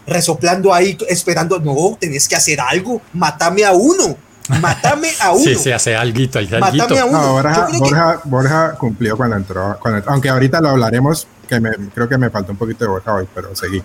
resoplando ahí, esperando, no, tenés que hacer algo, matame a uno, matame a [LAUGHS] uno. Sí, se hace alguito, Matame a uno. No, Borja, Borja, Borja, cumplió cuando entró, cuando, aunque ahorita lo hablaremos, que me, creo que me faltó un poquito de Borja hoy, pero seguí.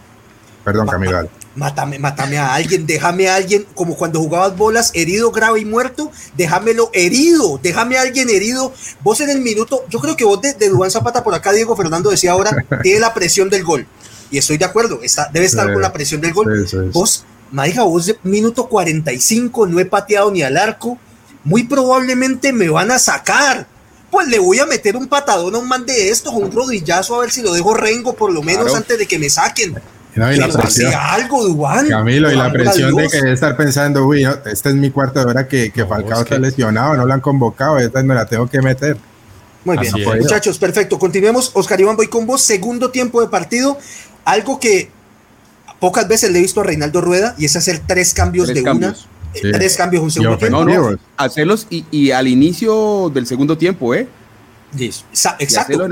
Perdón, Camilo. Mátame, mátame a alguien, déjame a alguien, como cuando jugabas bolas, herido, grave y muerto, déjamelo herido, déjame a alguien herido. Vos en el minuto, yo creo que vos de, de Dubán Zapata por acá, Diego Fernando decía ahora, [LAUGHS] tiene la presión del gol. Y estoy de acuerdo, está, debe estar con la presión del gol. Sí, sí, vos, Maija, vos de minuto 45, no he pateado ni al arco, muy probablemente me van a sacar. Pues le voy a meter un patadón a un man de estos, un rodillazo, a ver si lo dejo rengo por lo menos claro. antes de que me saquen. No, y la presión, algo, Dubán. Camilo, y la presión de que debe estar pensando, uy, no, esta es mi cuarta hora que, que no, Falcao está que... lesionado, no lo han convocado, esta me la tengo que meter. Muy bien, muchachos, perfecto. Continuemos. Oscar Iván, voy con vos. Segundo tiempo de partido. Algo que pocas veces le he visto a Reinaldo Rueda y es hacer tres cambios tres de cambios. una. Sí. Tres cambios un segundo tiempo. No, no, hacerlos y, y, al inicio del segundo tiempo, ¿eh? Exacto.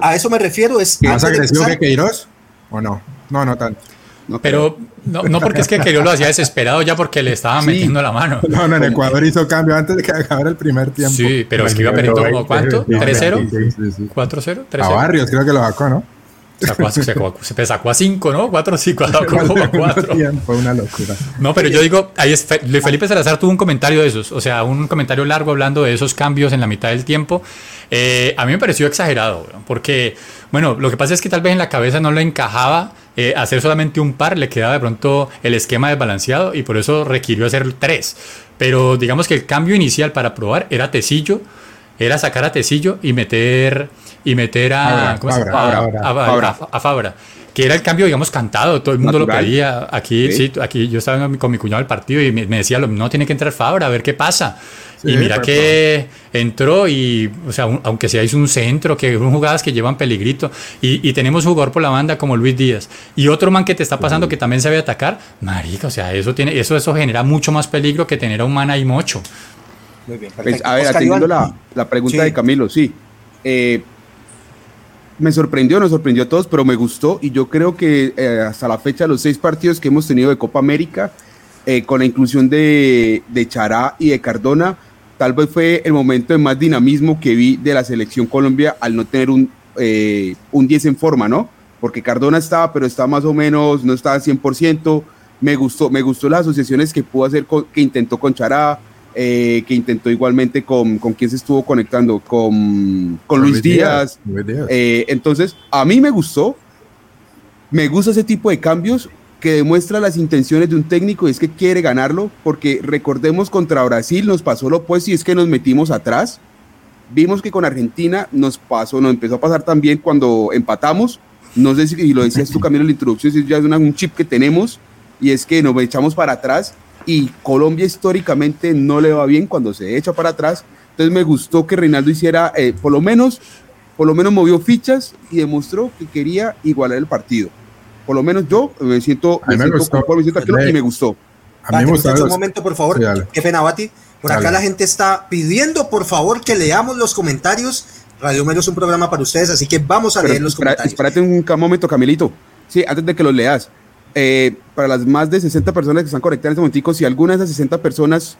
A, a, eso me refiero. Es ¿Más agresivo que Queiroz o no? No, no tanto. No pero no, no, porque es que Queiroz lo hacía desesperado ya porque le estaba sí. metiendo la mano. No, no, en Ecuador hizo cambio antes de que acabara el primer tiempo. Sí, pero es que iba perdiendo como cuánto, 3-0, 4-0, 3-0. A Barrios creo que lo sacó, ¿no? Sacó, se, [LAUGHS] se sacó a 5, ¿no? 4 sí, 4 a 4. Fue una locura. No, pero yo digo, ahí es, Felipe Salazar tuvo un comentario de esos, o sea, un comentario largo hablando de esos cambios en la mitad del tiempo. Eh, a mí me pareció exagerado, porque, bueno, lo que pasa es que tal vez en la cabeza no le encajaba eh, hacer solamente un par, le quedaba de pronto el esquema desbalanceado y por eso requirió hacer tres. Pero digamos que el cambio inicial para probar era Tecillo, era sacar a Tecillo y meter y meter a a, Fabra. Que era el cambio, digamos, cantado, todo el mundo Natural. lo pedía. Aquí, sí. sí. aquí yo estaba con mi cuñado del partido y me, me decía, no, tiene que entrar Fabra, a ver qué pasa. Sí, y mira que entró y, o sea, un, aunque sea hizo un centro, que son jugadas que llevan peligrito, y, y, tenemos jugador por la banda como Luis Díaz, y otro man que te está pasando que también sabe atacar, marica, o sea, eso tiene, eso, eso genera mucho más peligro que tener a un man ahí mocho. Muy bien, pues, a ver, Oscar atendiendo la, la, pregunta sí. de Camilo, sí. Eh, me sorprendió, nos sorprendió a todos, pero me gustó y yo creo que eh, hasta la fecha los seis partidos que hemos tenido de Copa América, eh, con la inclusión de, de, Chará y de Cardona, tal vez fue el momento de más dinamismo que vi de la selección Colombia al no tener un, eh, un 10 en forma, ¿no? Porque Cardona estaba, pero está más o menos, no estaba al 100%. Me gustó, me gustó las asociaciones que pudo hacer, con, que intentó con Chará, eh, que intentó igualmente con, con quién se estuvo conectando, con, con Luis, Luis Díaz. Díaz. Díaz. Eh, entonces, a mí me gustó, me gusta ese tipo de cambios que demuestra las intenciones de un técnico y es que quiere ganarlo, porque recordemos contra Brasil nos pasó lo opuesto y es que nos metimos atrás. Vimos que con Argentina nos pasó, nos empezó a pasar también cuando empatamos. No sé si lo decías tú, Camilo, en la introducción, si ya es una, un chip que tenemos y es que nos echamos para atrás y Colombia históricamente no le va bien cuando se echa para atrás. Entonces me gustó que Reinaldo hiciera, eh, por lo menos, por lo menos movió fichas y demostró que quería igualar el partido. Por lo menos yo me siento, me me siento gustó. conforme, me siento y me gustó. A mí me gustó. Un momento, por favor. Sí, Qué pena, Bati. Por dale. acá la gente está pidiendo, por favor, que leamos los comentarios. Radio Melo es un programa para ustedes, así que vamos a Pero leer los espera, comentarios. Espérate un momento, Camilito. Sí, antes de que los leas. Eh, para las más de 60 personas que están conectadas en este momentico, si alguna de esas 60 personas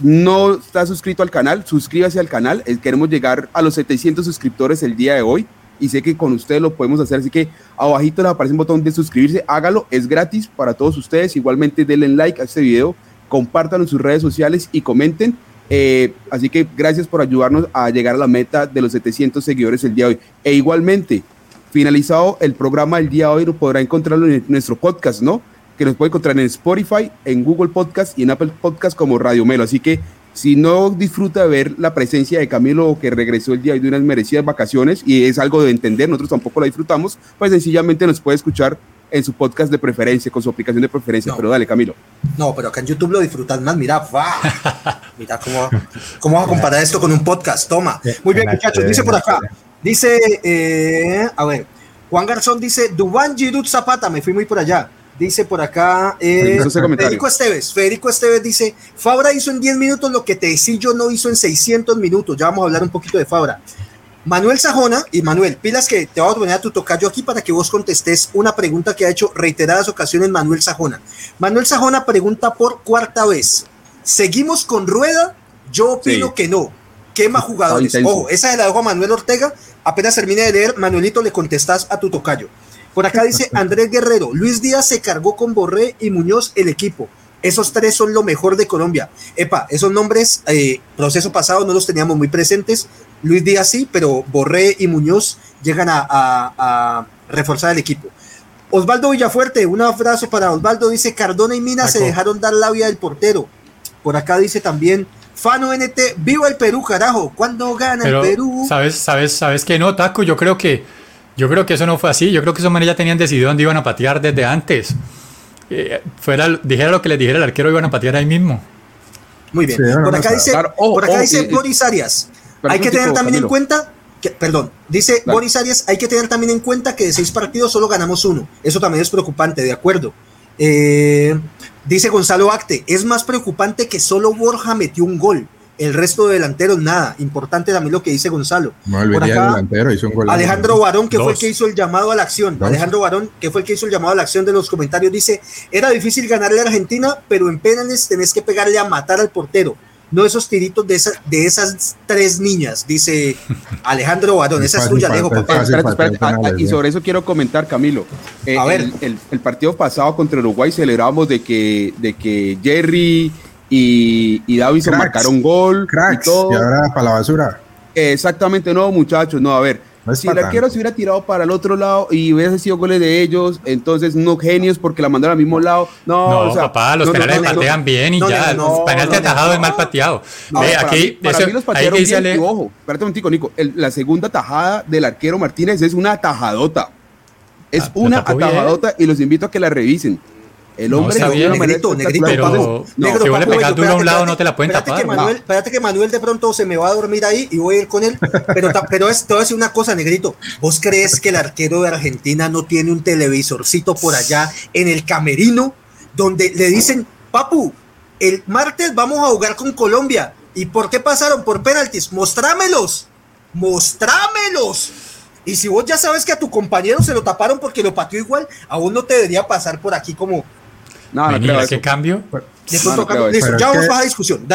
no está suscrito al canal, suscríbase al canal. Eh, queremos llegar a los 700 suscriptores el día de hoy y sé que con ustedes lo podemos hacer, así que abajito les aparece un botón de suscribirse, hágalo, es gratis para todos ustedes. Igualmente denle like a este video, compártanlo en sus redes sociales y comenten. Eh, así que gracias por ayudarnos a llegar a la meta de los 700 seguidores el día de hoy. E igualmente, finalizado el programa el día de hoy, podrá encontrarlo en nuestro podcast, ¿no? Que nos puede encontrar en Spotify, en Google Podcast y en Apple Podcast como Radio Melo. Así que si no disfruta de ver la presencia de Camilo que regresó el día de hoy de unas merecidas vacaciones y es algo de entender, nosotros tampoco la disfrutamos, pues sencillamente nos puede escuchar en su podcast de preferencia, con su aplicación de preferencia. No. Pero dale, Camilo. No, pero acá en YouTube lo disfrutan más. Mira, va. [LAUGHS] Mira cómo, cómo vas a comparar esto con un podcast. Toma. Muy bien, muchachos. Dice por acá. Dice, eh, a ver, Juan Garzón dice, Dubán Giroud Zapata, me fui muy por allá. Dice por acá, eh, Federico Esteves, Federico Esteves dice, Fabra hizo en 10 minutos lo que Tecillo no hizo en 600 minutos. Ya vamos a hablar un poquito de Fabra. Manuel Sajona, y Manuel, pilas que te voy a poner a tu tocayo aquí para que vos contestes una pregunta que ha hecho reiteradas ocasiones Manuel Sajona. Manuel Sajona pregunta por cuarta vez, ¿seguimos con Rueda? Yo opino que no. Quema jugadores. Ojo, esa de la dejo a Manuel Ortega. Apenas termine de leer, Manuelito, le contestas a tu tocayo. Por acá dice [LAUGHS] Andrés Guerrero, Luis Díaz se cargó con Borré y Muñoz el equipo. Esos tres son lo mejor de Colombia. Epa, esos nombres, eh, proceso pasado, no los teníamos muy presentes. Luis Díaz sí, pero Borré y Muñoz llegan a, reforzar el equipo. Osvaldo Villafuerte, un abrazo para Osvaldo. Dice Cardona y Mina se dejaron dar la vía del portero. Por acá dice también Fano NT, viva el Perú, carajo. ¿Cuándo gana el Perú? Sabes, sabes, sabes que no, Taco. Yo creo que, yo creo que eso no fue así. Yo creo que esos manes ya tenían decidido dónde iban a patear desde antes. Eh, fuera, dijera lo que les dijera el arquero, iban a patear ahí mismo. Muy bien. por acá dice, por acá dice Boris Arias. Hay que tener también en cuenta que, perdón, dice Boris Arias, hay que tener también en cuenta que de seis partidos solo ganamos uno. Eso también es preocupante, de acuerdo. Eh, Dice Gonzalo Acte, es más preocupante que solo Borja metió un gol. El resto de delanteros, nada. Importante también lo que dice Gonzalo. No Por delantero, hizo un gol Alejandro Barón, que fue el que hizo el llamado a la acción. Alejandro Barón, que fue el que hizo el llamado a la acción de los comentarios, dice: Era difícil ganarle a Argentina, pero en penales tenés que pegarle a matar al portero no esos tiritos de, de esas tres niñas, dice Alejandro Barón. [LAUGHS] Esa es tuya, Alejo, papá. y sobre eso quiero comentar, Camilo. Eh, a ver. El, partido pasado contra Uruguay celebrábamos de que, de que Jerry y, y Davison marcaron gol. Cracks, y, todo. y ahora para la basura. exactamente, no, muchachos, no, a ver si el arquero se hubiera tirado para el otro lado y hubiese sido goles de ellos, entonces no genios porque la mandaron al mismo lado. No, no papá, los penales patean bien y ya. el penal de atajado es mal pateado. Ve, aquí, para, mí, los patearon bien. ojo, espérate un tico, Nico. la segunda tajada del arquero Martínez es una atajadota. Es ah, una atajadota y los invito a que la revisen. El hombre no, bien, negrito, negrito, pero negro, si vos le pegas duro a un lado no te la pueden tapar. Que Manuel, espérate que Manuel de pronto se me va a dormir ahí y voy a ir con él, pero, pero es, te voy a decir una cosa, negrito, ¿vos crees que el arquero de Argentina no tiene un televisorcito por allá en el camerino donde le dicen, papu, el martes vamos a jugar con Colombia, ¿y por qué pasaron? Por penaltis, mostrámelos, mostrámelos. Y si vos ya sabes que a tu compañero se lo taparon porque lo pateó igual, aún no te debería pasar por aquí como, no, no creo ¿Qué cambio? listo, ya vamos a la discusión.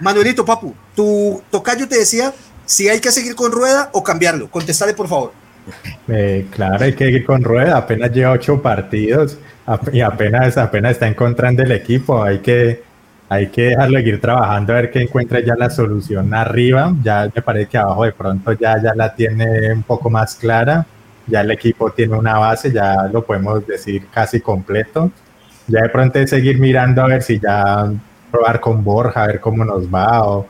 Manuelito, papu, tu tocayo te decía si hay que seguir con rueda o cambiarlo. Contestale, por favor. Eh, claro, hay que seguir con rueda. Apenas lleva ocho partidos y apenas, apenas está encontrando el equipo. Hay que, hay que dejarlo seguir trabajando a ver que encuentre ya la solución arriba. Ya me parece que abajo de pronto ya, ya la tiene un poco más clara. Ya el equipo tiene una base, ya lo podemos decir casi completo ya de pronto es seguir mirando a ver si ya probar con Borja, a ver cómo nos va, o,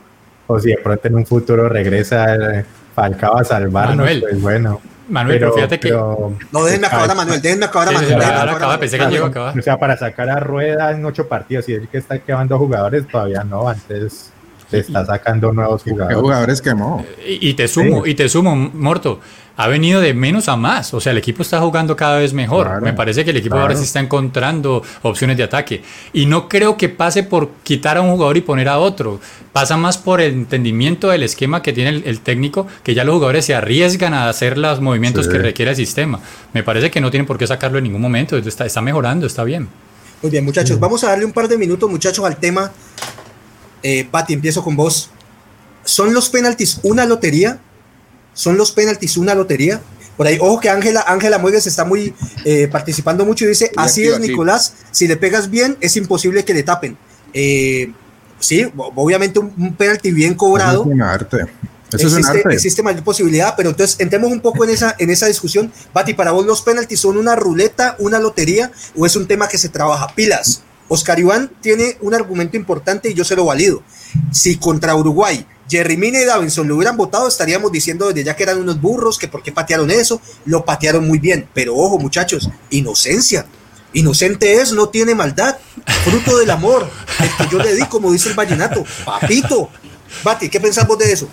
o si de pronto en un futuro regresa el Falcao a salvarnos, Manuel, pues bueno. Manuel, pero, fíjate que. no, déjenme acabar a Manuel, déjenme acabar a Manuel. acaba, pensé que llegó a acabar. O sea, para sacar a Rueda en ocho partidos, y es que está quedando jugadores, todavía no, antes se está sacando nuevos jugadores. ¿Qué jugadores quemó? Y, te sumo, y te sumo, Morto ha venido de menos a más. O sea, el equipo está jugando cada vez mejor. Me parece que el equipo ahora sí está encontrando opciones de ataque. Y no creo que pase por quitar a un jugador y poner a otro. Pasa más por el entendimiento del esquema que tiene el, técnico, que ya los jugadores se arriesgan a hacer los movimientos que requiere el sistema. Me parece que no tienen por qué sacarlo en ningún momento. Está, está mejorando, está bien. Muy bien, muchachos. Vamos a darle un par de minutos, muchachos, al tema. Eh, Pati, empiezo con vos. ¿Son los penaltis una lotería? ¿Son los penaltis una lotería? Por ahí, ojo que Ángela Ángela Muegues está muy eh, participando mucho y dice, así es Nicolás, si le pegas bien es imposible que le tapen. Eh, sí, obviamente un, penalti bien cobrado. es un arte. Eso existe, es un arte. existe mayor posibilidad, pero entonces entremos un poco en esa, en esa discusión. Bati, para vos los penaltis son una ruleta, una lotería o es un tema que se trabaja pilas. Oscar Iván tiene un argumento importante y yo se lo valido. Si contra Uruguay Jerry Mina y Davinson lo hubieran votado, estaríamos diciendo desde ya que eran unos burros, que por qué patearon eso, lo patearon muy bien. Pero ojo, muchachos, inocencia. Inocente es, no tiene maldad, fruto del amor, el que yo le di, como dice el vallenato, papito. Bati, ¿qué pensamos de eso?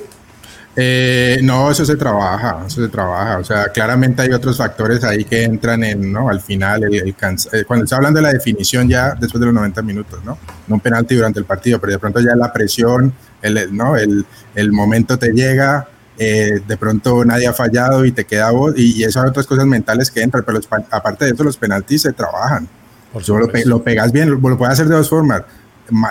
Eh, no, eso se trabaja, eso se trabaja. O sea, claramente hay otros factores ahí que entran en, ¿no? Al final, el, eh, cuando está hablando de la definición ya después de los 90 minutos, ¿no? No un penalti durante el partido, pero de pronto ya la presión, el, ¿no? El, el momento te llega eh, de pronto nadie ha fallado y te queda vos, y, y esas otras cosas mentales que entran, pero los, aparte de eso, los penaltis se trabajan. Por lo, lo, pegas bien, lo, lo puedes hacer de dos formas,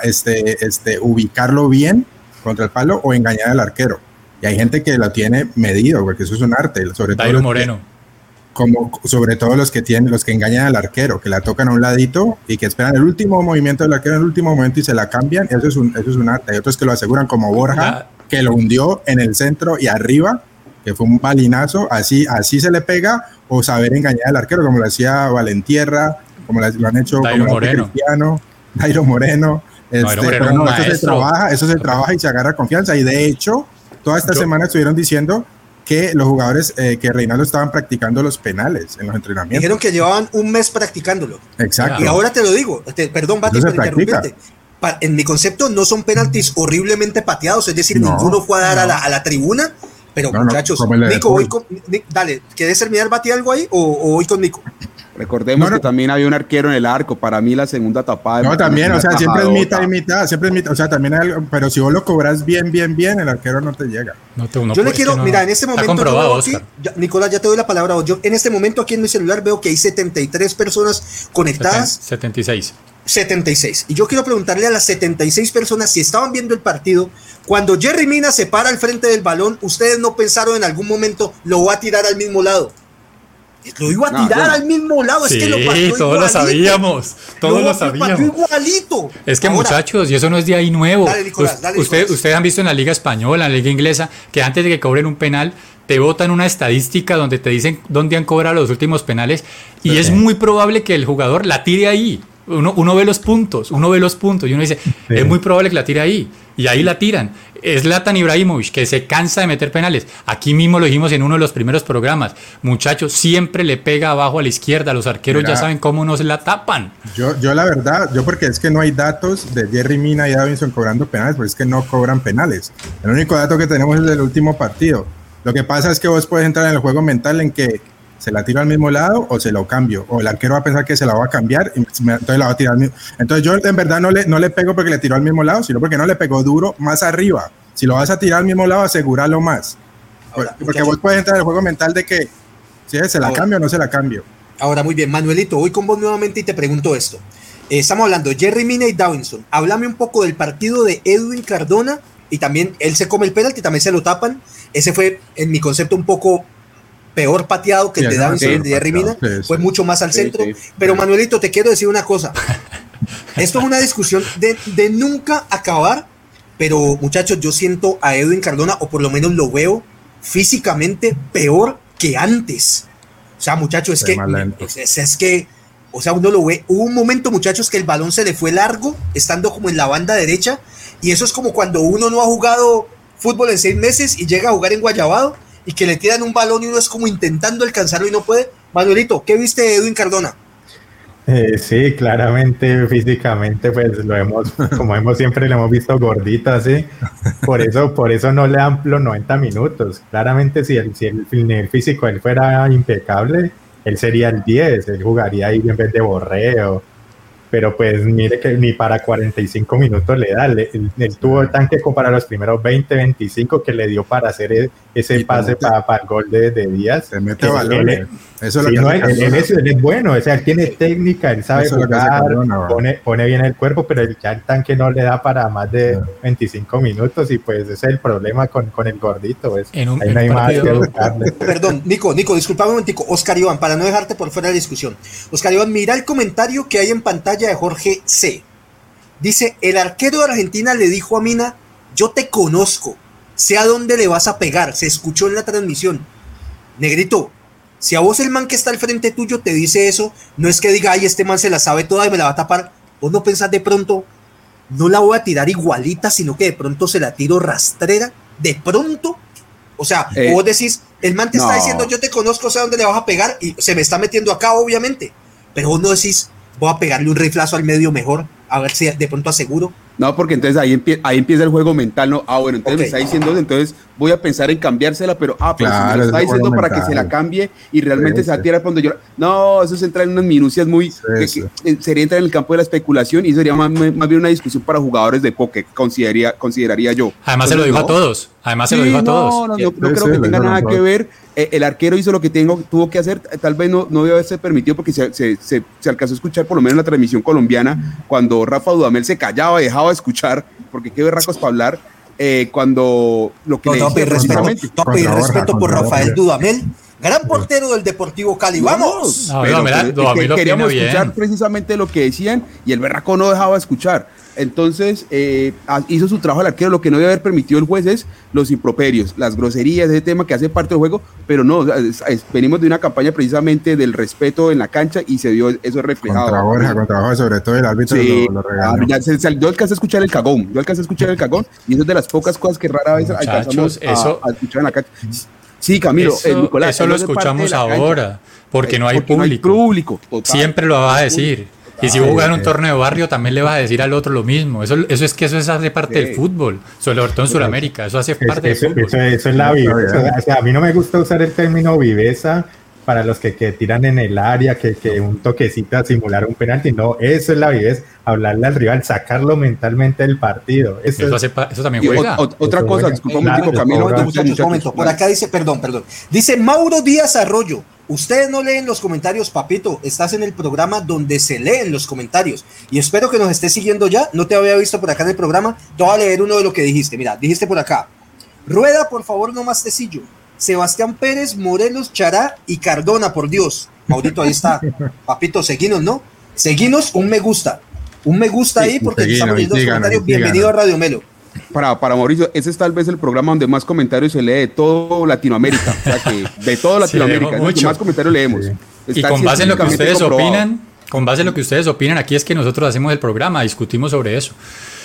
este, este, ubicarlo bien contra el palo o engañar al arquero. Y hay gente que lo tiene medido, porque eso es un arte, sobre todo Moreno. como sobre todo los que tienen, los que engañan al arquero, que la tocan a un ladito y que esperan el último movimiento del arquero en el último momento y se la cambian, eso es un, eso es un arte. Hay otros que lo aseguran como Borja, que lo hundió en el centro y arriba, que fue un balinazo, así, así se le pega, o saber engañar al arquero, como lo hacía Valentierra, como lo han hecho Dairo Moreno. Cristiano, Dairo Moreno. Este, pero no, eso se trabaja, eso se trabaja y se agarra confianza. Y de hecho, toda esta semana estuvieron diciendo que los jugadores eh, que Reinaldo estaban practicando los penales en los entrenamientos. Dijeron que llevaban un mes practicándolo. Exacto. Y ahora te lo digo, te, perdón, Bati, por interrumpirte. En mi concepto no son penaltis horriblemente pateados, es decir, No, ninguno fue a dar a, la, a la tribuna. Pero No, muchachos, Nico, voy con, Ni- dale, ¿quieres terminar Bati algo ahí o, o voy con Nico? Recordemos No, no. que también había un arquero en el arco. Para mí, la segunda tapada. No, también, o sea, siempre es mitad y mitad, siempre es mitad, o sea, también hay algo, pero si vos lo cobras bien, bien, bien, el arquero no te llega. No te, uno yo le quiero, mira, en este momento, yo aquí- ya- Nicolás, ya te doy la palabra. a vos. Yo en este momento aquí en mi celular veo que hay 73 personas conectadas 76. 76. Y yo quiero preguntarle a las 76 personas si estaban viendo el partido, cuando Jerry Mina se para al frente del balón, ¿ustedes no pensaron en algún momento lo va a tirar al mismo lado? Lo iba a No, tirar al mismo lado, es que lo Sí, pateó todos lo igualito. sabíamos. Todos lo sabíamos. igualito. Es que Ahora, muchachos, y eso no es de ahí nuevo. Dale, Nicolás, dale, usted- Nicolás. ustedes han visto en la liga española, en la liga inglesa, que antes de que cobren un penal, te botan una estadística donde te dicen dónde han cobrado los últimos penales y es muy probable que el jugador la tire ahí. Uno, uno ve los puntos, uno ve los puntos y uno dice, es muy probable que la tire ahí. Y ahí la tiran. Es Latan Ibrahimovic, que se cansa de meter penales. Aquí mismo lo dijimos en uno de los primeros programas. Muchachos, siempre le pega abajo a la izquierda. Los arqueros Mira. ya saben cómo no se la tapan. Yo, yo la verdad, yo porque es que no hay datos de Jerry Mina y Davinson cobrando penales, pues es que no cobran penales. El único dato que tenemos es del último partido. Lo que pasa es que vos puedes entrar en el juego mental en que se la tiro al mismo lado o se lo cambio. O el arquero va a pensar que se la va a cambiar y me- entonces la va a tirar al mismo. Entonces yo en verdad no le, no le pego porque le tiró al mismo lado, sino porque no le pegó duro más arriba. Si lo vas a tirar al mismo lado, asegúralo más. Ahora, porque vos puedes entrar en el juego mental de que si se la Ahora. cambio o no se la cambio. Ahora, muy bien, Manuelito, voy con vos nuevamente y te pregunto esto. Eh, estamos hablando de Jerry Mina y Davinson. Háblame un poco del partido de Edwin Cardona y también él se come el penalti, también se lo tapan. Ese fue, en mi concepto, un poco peor pateado que el de Davinson de Jerry Mina. Fue mucho más al centro. Pero Manuelito, te quiero decir una cosa. [LAUGHS] Esto es una discusión de, de nunca acabar, pero muchachos, yo siento a Edwin Cardona, o por lo menos lo veo físicamente peor que antes. O sea, muchachos, es que, es- es que, o sea, uno lo ve. Hubo un momento, muchachos, que el balón se le fue largo, estando como en la banda derecha, y eso es como cuando uno no ha jugado fútbol en seis meses y llega a jugar en Guayabado y que le tiran un balón y uno es como intentando alcanzarlo y no puede. Manuelito, ¿qué viste de Edwin Cardona? Eh, sí, claramente, físicamente, pues lo hemos, [LAUGHS] como hemos siempre lo hemos visto gordito así, por eso, por eso no le dan los 90 minutos. Claramente, si el, si el nivel físico él fuera impecable, él sería el 10, él jugaría ahí en vez de borreo. Pero pues mire que ni para 45 minutos le da, él, él tuvo el tanque como para los primeros 20, 25 que le dio para hacer e- ese pase para, para el gol de, de Díaz. Se mete balones. él- Eso es Sí, lo no, que hace él- es, él es bueno, o sea, él tiene técnica, él sabe Eso jugar, pone, pone bien el cuerpo, pero el, ya el tanque no le da para más de No. 25 minutos y pues ese es el problema con, con el gordito. Pues. En un- Ahí en no hay un más que partido- buscarle. [LAUGHS] Perdón, Nico, Nico, disculpame un momentico. Oscar Iván, para no dejarte por fuera de la discusión. Oscar Iván, mira el comentario que hay en pantalla de Jorge C. Dice, el arquero de Argentina le dijo a Mina, yo te conozco, sé a dónde le vas a pegar. Se escuchó en la transmisión. Negrito, si a vos el man que está al frente tuyo te dice eso, no es que diga, ay, este man se la sabe toda y me la va a tapar. Vos no pensás de pronto, no la voy a tirar igualita, sino que de pronto se la tiro rastrera. De pronto. O sea, Eh, vos decís, el man te está diciendo, yo te conozco, sé a dónde le vas a pegar y se me está metiendo acá, obviamente. Pero vos no decís, voy a pegarle un riflazo al medio mejor, a ver si de pronto aseguro. No, porque entonces ahí, empie- ahí empieza el juego mental, ¿no? Ah, bueno, entonces Ok. me está diciendo, entonces voy a pensar en cambiársela, pero, ah, pero si Claro, me lo es está diciendo para que se la cambie y realmente Sí, se va a sí. tirar cuando yo... No, eso se entra en unas minucias muy... Sí, que- sí. que, sería entrar en el campo de la especulación y sería más, más bien una discusión para jugadores de poke, consideraría, consideraría yo. Además se lo Entonces, dijo a no. todos. Además se lo dijo a todos. No, no, no, no creo que tenga nada que ver. Eh, el arquero hizo lo que tengo, tuvo que hacer. Tal vez no, no debe haberse permitido porque se, se, se, se, alcanzó a escuchar por lo menos en la transmisión colombiana cuando Rafa Dudamel se callaba y dejaba de escuchar porque qué berracos para hablar. Eh, cuando lo que no, le no, respeto, precisamente- no, pedir Borja, respeto por Rafael. Dudamel, gran portero del Deportivo Cali. ¡Vamos! No, Pero, no, mira, es que queríamos escuchar bien. precisamente lo que decían y el berraco no dejaba de escuchar. Entonces eh, hizo su trabajo el arquero. Lo que no debe haber permitido el juez es los improperios, las groserías, ese tema que hace parte del juego. Pero no, o sea, es- es- venimos de una campaña precisamente del respeto en la cancha y se vio eso reflejado. Contra Borja, contra Borja, sobre todo el árbitro Sí, lo, lo regaló. ya se- se- yo alcancé a escuchar el cagón, yo alcancé a escuchar el cagón y eso es de las pocas cosas que rara vez Muchachos, alcanzamos a, eso- a escuchar en la cancha. Sí, Camilo, Eso, eh, Nicolás, eso lo escuchamos ahora, porque no hay porque público. público, total. Siempre lo vas a decir. Y si vos jugás en un torneo de barrio, también le vas a decir al otro lo mismo. Eso, eso es que eso es, hace parte Sí. del fútbol, sobre todo en Sudamérica. Eso hace Es- parte eso, del fútbol. eso- eso es la viveza. O sea, a mí no me gusta usar el término viveza para los que, que tiran en el área, que, que un toquecito a simular un penalti. No, eso es la viveza. Hablarle al rival, sacarlo mentalmente del partido. Eso, Eso, es- hace pa- eso también Y juega. o- o- otra Eso cosa, disculpa un Camilo. momento, muchachos, momento. Por acá dice, perdón, perdón. Dice Mauro Díaz Arroyo. Ustedes no leen los comentarios, papito. Estás en el programa donde se leen los comentarios. Y espero que nos estés siguiendo ya. No te había visto por acá en el programa. Te voy a leer uno de lo que dijiste. Mira, dijiste por acá. Rueda, por favor, no más tecillo. Sebastián Pérez, Morelos, Chará y Cardona, por Dios. Maurito, ahí está. [LAUGHS] Papito, seguinos, ¿no? Seguinos, un me gusta. Un me gusta ahí porque estamos leyendo los comentarios. Bienvenido a Radio Melo. Para, para Mauricio, ese es tal vez el programa donde más comentarios se lee de todo Latinoamérica. O sea que de todo [LAUGHS] Latinoamérica, es que más comentarios leemos. Sí. Y con base en lo que ustedes comprobado. opinan, con base en lo que ustedes opinan, aquí es que nosotros hacemos el programa, discutimos sobre eso.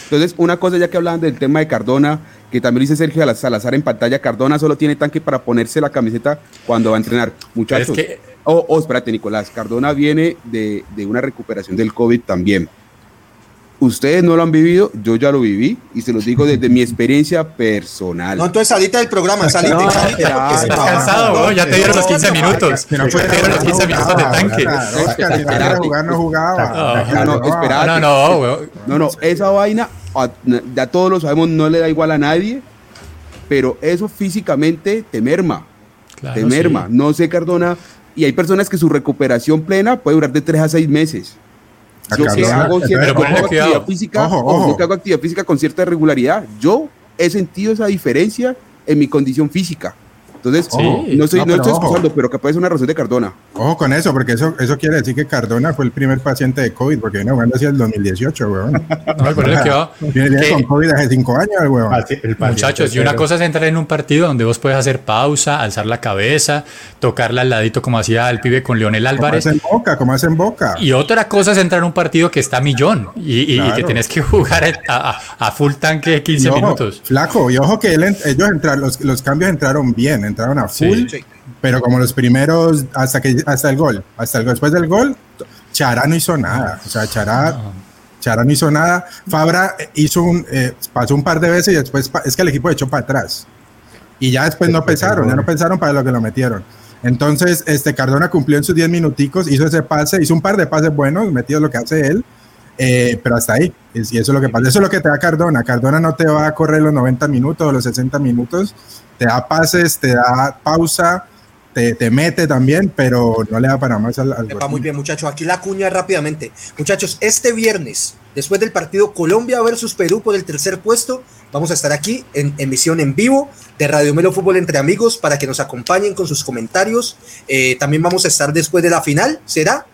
Entonces, una cosa ya que hablaban del tema de Cardona, que también dice Sergio Salazar en pantalla, Cardona solo tiene tanque para ponerse la camiseta cuando va a entrenar. Muchachos, Es que- oh, oh, espérate, Nicolás, Cardona viene de, de una recuperación del COVID también. Ustedes no lo han vivido, yo ya lo viví y se los digo desde mi [LAUGHS] experiencia personal. No, entonces salite del programa, salite. No, salite, se Estás cansado, No, weón, ya te dieron los 15 no, minutos. No Ya te dieron los jugar, 15 no minutos de tanque. No jugaba. No, no, espera. No, no. No, no, esa vaina, ya todos lo sabemos, no le da igual a nadie, pero eso físicamente te merma, Claro, te merma. sí. No sé, Cardona, y hay personas que su recuperación plena puede durar de 3 a 6 meses. Yo que hago, cierta, actividad física, Ojo, ojo, yo ojo. que hago actividad física con cierta regularidad, yo he sentido esa diferencia en mi condición física. Entonces, Sí. no estoy, No, no pero estoy excusando, pero que puede ser una razón de Cardona. Ojo con eso, porque eso, eso quiere decir que Cardona fue el primer paciente de COVID, porque viene jugando hacia el 2018, weón. No, ponle cuidado. Viene, viene Que- con COVID hace cinco años, weón. El Muchachos, y una cosa es entrar en un partido donde vos puedes hacer pausa, alzar la cabeza, tocarla al ladito como hacía el pibe con Leonel Como Álvarez. hacen Boca, como hacen Boca. Y otra cosa es entrar en un partido que está a millón y, y- que tenés que jugar a, a- a full tanque Y 15 ojo, minutos. Flaco, y ojo que él ellos entraron, los, los cambios entraron bien, entraron a full, Sí. pero como los primeros, hasta que hasta el gol, hasta el gol, después del gol, Chará no hizo nada. O sea, Chará, Chará no hizo nada. Fabra hizo un, eh, pasó un par de veces y después es que el equipo echó para atrás. Y ya después no pensaron, ya no pensaron para lo que lo metieron. Entonces, este Cardona cumplió en sus 10 minuticos, hizo ese pase, hizo un par de pases buenos, metido lo que hace él, eh, pero hasta ahí. Y eso es lo que pasa. Eso es lo que te da Cardona. Cardona no te va a correr los 90 minutos o los 60 minutos. Te da pases, te da pausa, te, te mete también, pero no le da para más al, al Va gol. muy bien, muchachos. Aquí la cuña rápidamente. Muchachos, este viernes, después del partido Colombia versus Perú por el tercer puesto, vamos a estar aquí en emisión en vivo de Radio Melo Fútbol entre amigos para que nos acompañen con sus comentarios. Eh, también vamos a estar después de la final. ¿Será?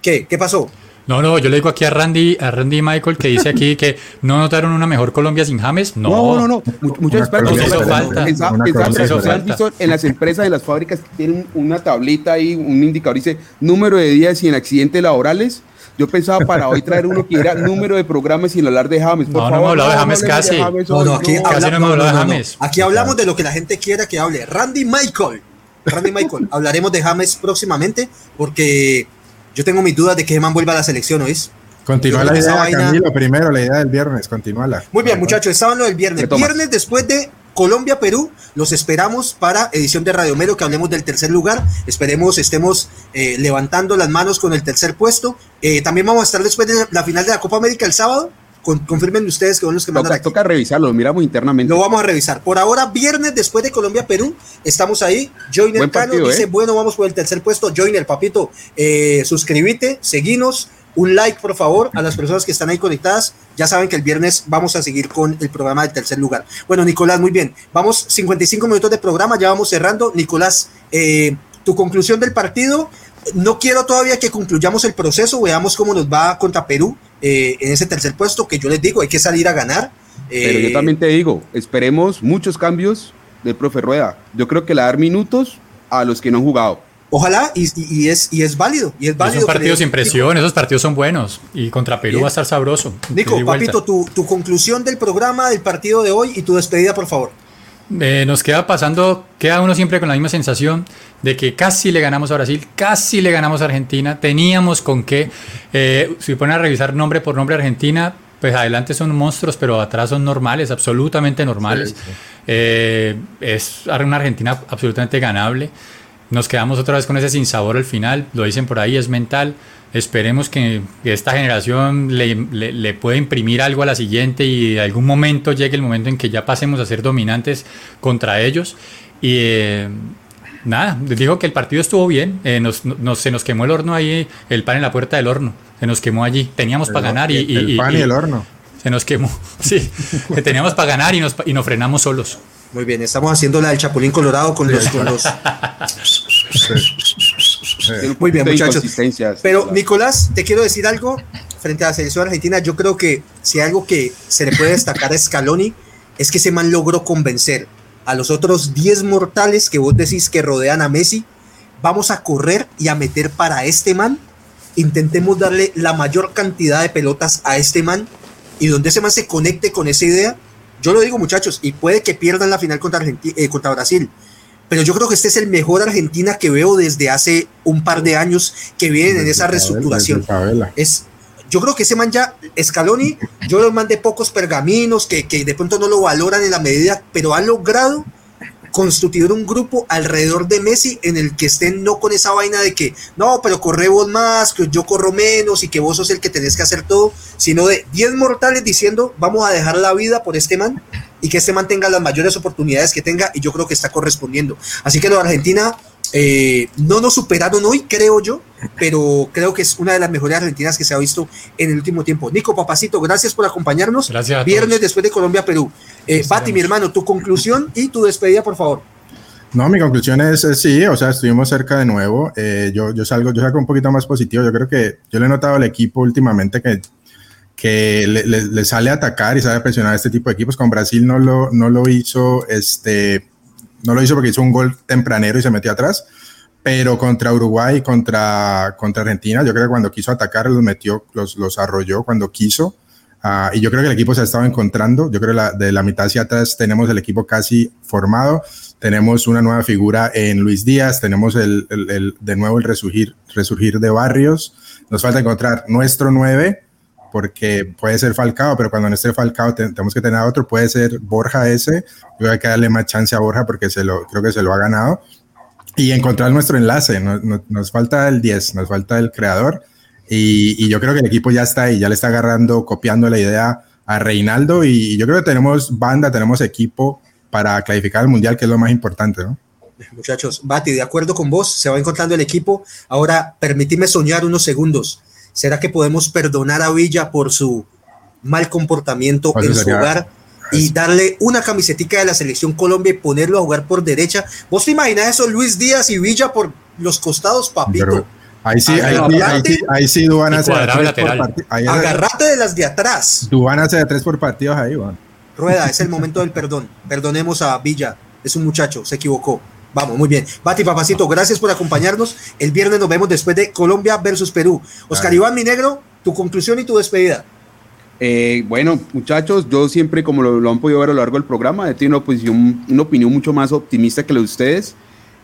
¿Qué? ¿Qué pasó? No, no, yo le digo aquí a Randy, a Randy Michael que dice aquí que no notaron una mejor Colombia sin James. No, No, no, no. Mu- Muchas Una espérate, cosa hizo falta. Pensaba- Una pensaba- cosa hizo ¿has falta. visto en las empresas, en las fábricas, que tienen una tablita ahí, un indicador, dice número de días sin accidentes laborales. Yo pensaba para hoy traer uno que era número de programas sin hablar de James. Por No, no hemos hablado de James casi. James No, no, aquí, no. casi no hemos hablado de James. Aquí hablamos de lo que la gente quiera que hable. Randy Michael. Randy Michael. Hablaremos de James próximamente porque yo tengo mis dudas de que Germán vuelva a la selección, ¿oís? Continúa la idea, vaina- Camilo, primero, la idea del viernes, continúala. Muy bien, muchachos, estaban lo del viernes. Viernes después de Colombia-Perú, los esperamos para edición de Radio Melo, que hablemos del tercer lugar. Esperemos estemos eh, levantando las manos con el tercer puesto. Eh, también vamos a estar después de la final de la Copa América el sábado. Confirmen ustedes que son los que mandan toca, Toca revisarlo, lo miramos internamente. Lo vamos a revisar. Por ahora, viernes después de Colombia-Perú, estamos ahí. Joiner Cano dice, ¿eh? bueno, vamos por el tercer puesto. Joiner, papito, eh, suscríbete, seguinos un like, por favor, a las personas que están ahí conectadas. Ya saben que el viernes vamos a seguir con el programa del tercer lugar. Bueno, Nicolás, muy bien. Vamos 55 minutos de programa, ya vamos cerrando. Nicolás, eh, tu conclusión del partido. No quiero todavía que concluyamos el proceso, veamos cómo nos va contra Perú eh, en ese tercer puesto, que yo les digo, hay que salir a ganar. Pero yo eh, también te digo, esperemos muchos cambios del profe Rueda. Yo creo que le dar minutos a los que no han jugado Ojalá, y, es, y es válido. Y es válido esos partidos sin presión, esos partidos son buenos. Y contra Perú va a estar sabroso. Nico, papito, tu, tu, conclusión del programa, del partido de hoy y tu despedida, por favor. Eh, nos queda pasando, queda uno siempre con la misma sensación de que casi le ganamos a Brasil, casi le ganamos a Argentina, teníamos con qué, eh, si ponen a revisar nombre por nombre Argentina, pues adelante son monstruos, pero atrás son normales, absolutamente normales. Eh, es una Argentina absolutamente ganable. Nos quedamos otra vez con ese sinsabor al final, lo dicen por ahí, es mental. Esperemos que, esta generación le, le, pueda imprimir algo a la siguiente y de algún momento llegue el momento en que ya pasemos a ser dominantes contra ellos. Y eh, nada, les digo que el partido estuvo bien, eh, nos, se nos quemó el horno ahí, el pan en la puerta del horno, se nos quemó allí, teníamos para ganar y, El pan y, el horno. Se nos quemó, [LAUGHS] sí, teníamos para ganar y nos, y nos frenamos solos. Muy bien, estamos haciendo la del Chapulín Colorado con los. [LAUGHS] Muy bien, muchachos. Pero, Nicolás, te quiero decir algo frente a la selección argentina. Yo creo que si algo que se le puede destacar a Scaloni es que ese man logró convencer a los otros 10 mortales que vos decís que rodean a Messi. Vamos a correr y a meter para este man. Intentemos darle la mayor cantidad de pelotas a este man y donde ese man se conecte con esa idea yo lo digo, muchachos, y puede que pierdan la final contra, eh, contra Brasil. Pero yo creo que este es el mejor Argentina que veo desde hace un par de años que vienen en esa reestructuración. Es, yo creo que ese man ya, Scaloni, yo lo mandé pocos pergaminos que, que de pronto no lo valoran en la medida, pero ha logrado constituir un grupo alrededor de Messi en el que estén no con esa vaina de que no, pero corre vos más, que yo corro menos y que vos sos el que tenés que hacer todo, sino de 10 mortales diciendo vamos a dejar la vida por este man y que este man tenga las mayores oportunidades que tenga y yo creo que está correspondiendo. Así que lo de Argentina eh, no nos superaron hoy, creo yo, pero creo que es una de las mejores argentinas que se ha visto en el último tiempo. Nico, papacito, gracias por acompañarnos. Gracias. Viernes después de Colombia-Perú. Eh, Pati, mi hermano, tu conclusión y tu despedida, por favor. No, mi conclusión es, sí, o sea, estuvimos cerca de nuevo. Eh, yo, yo, salgo, yo salgo un poquito más positivo. Yo creo que yo le he notado al equipo últimamente que, que le, le, sale a atacar y sale a presionar a este tipo de equipos. Con Brasil no lo, no lo hizo este, no lo hizo porque hizo un gol tempranero y se metió atrás, pero contra Uruguay contra, contra Argentina, yo creo que cuando quiso atacar los metió, los, los arrolló cuando quiso. Uh, y yo creo que el equipo se ha estado encontrando. Yo creo que de la mitad hacia atrás tenemos el equipo casi formado. Tenemos una nueva figura en Luis Díaz. Tenemos el, el, el, de nuevo el resurgir, resurgir de Barrios. Nos falta encontrar nuestro 9 porque puede ser Falcao, pero cuando no esté Falcao tenemos que tener otro, puede ser Borja ese, yo hay que darle más chance a Borja porque se lo, creo que se lo ha ganado, y encontrar nuestro enlace, nos falta el 10, nos falta el creador, y, yo creo que el equipo ya está ahí, ya le está agarrando, copiando la idea a Reinaldo, y yo creo que tenemos banda, tenemos equipo para clasificar al Mundial, que es lo más importante, ¿no? Muchachos, Bati, de acuerdo con vos, se va encontrando el equipo. Ahora, permitidme soñar unos segundos. ¿Será que podemos perdonar a Villa por su mal comportamiento en su hogar y darle una camisetica de la selección Colombia y ponerlo a jugar por derecha? ¿Vos te imaginas eso, Luis Díaz y Villa por los costados, papito? ahí sí, ahí, sí, ahí, sí, Dubán hace Agarrate de las de atrás. Dubán hace de tres por partidos ahí, Juan. Rueda, es el momento del perdón. Perdonemos a Villa. Es un muchacho, se equivocó. Vamos, muy bien. Bati, papacito, gracias por acompañarnos. El viernes nos vemos después de Colombia versus Perú. Oscar Iván, mi negro, tu conclusión y tu despedida. Eh, bueno, muchachos, yo siempre, como lo, han podido ver a lo largo del programa, he tenido una, posición, una opinión mucho más optimista que la de ustedes,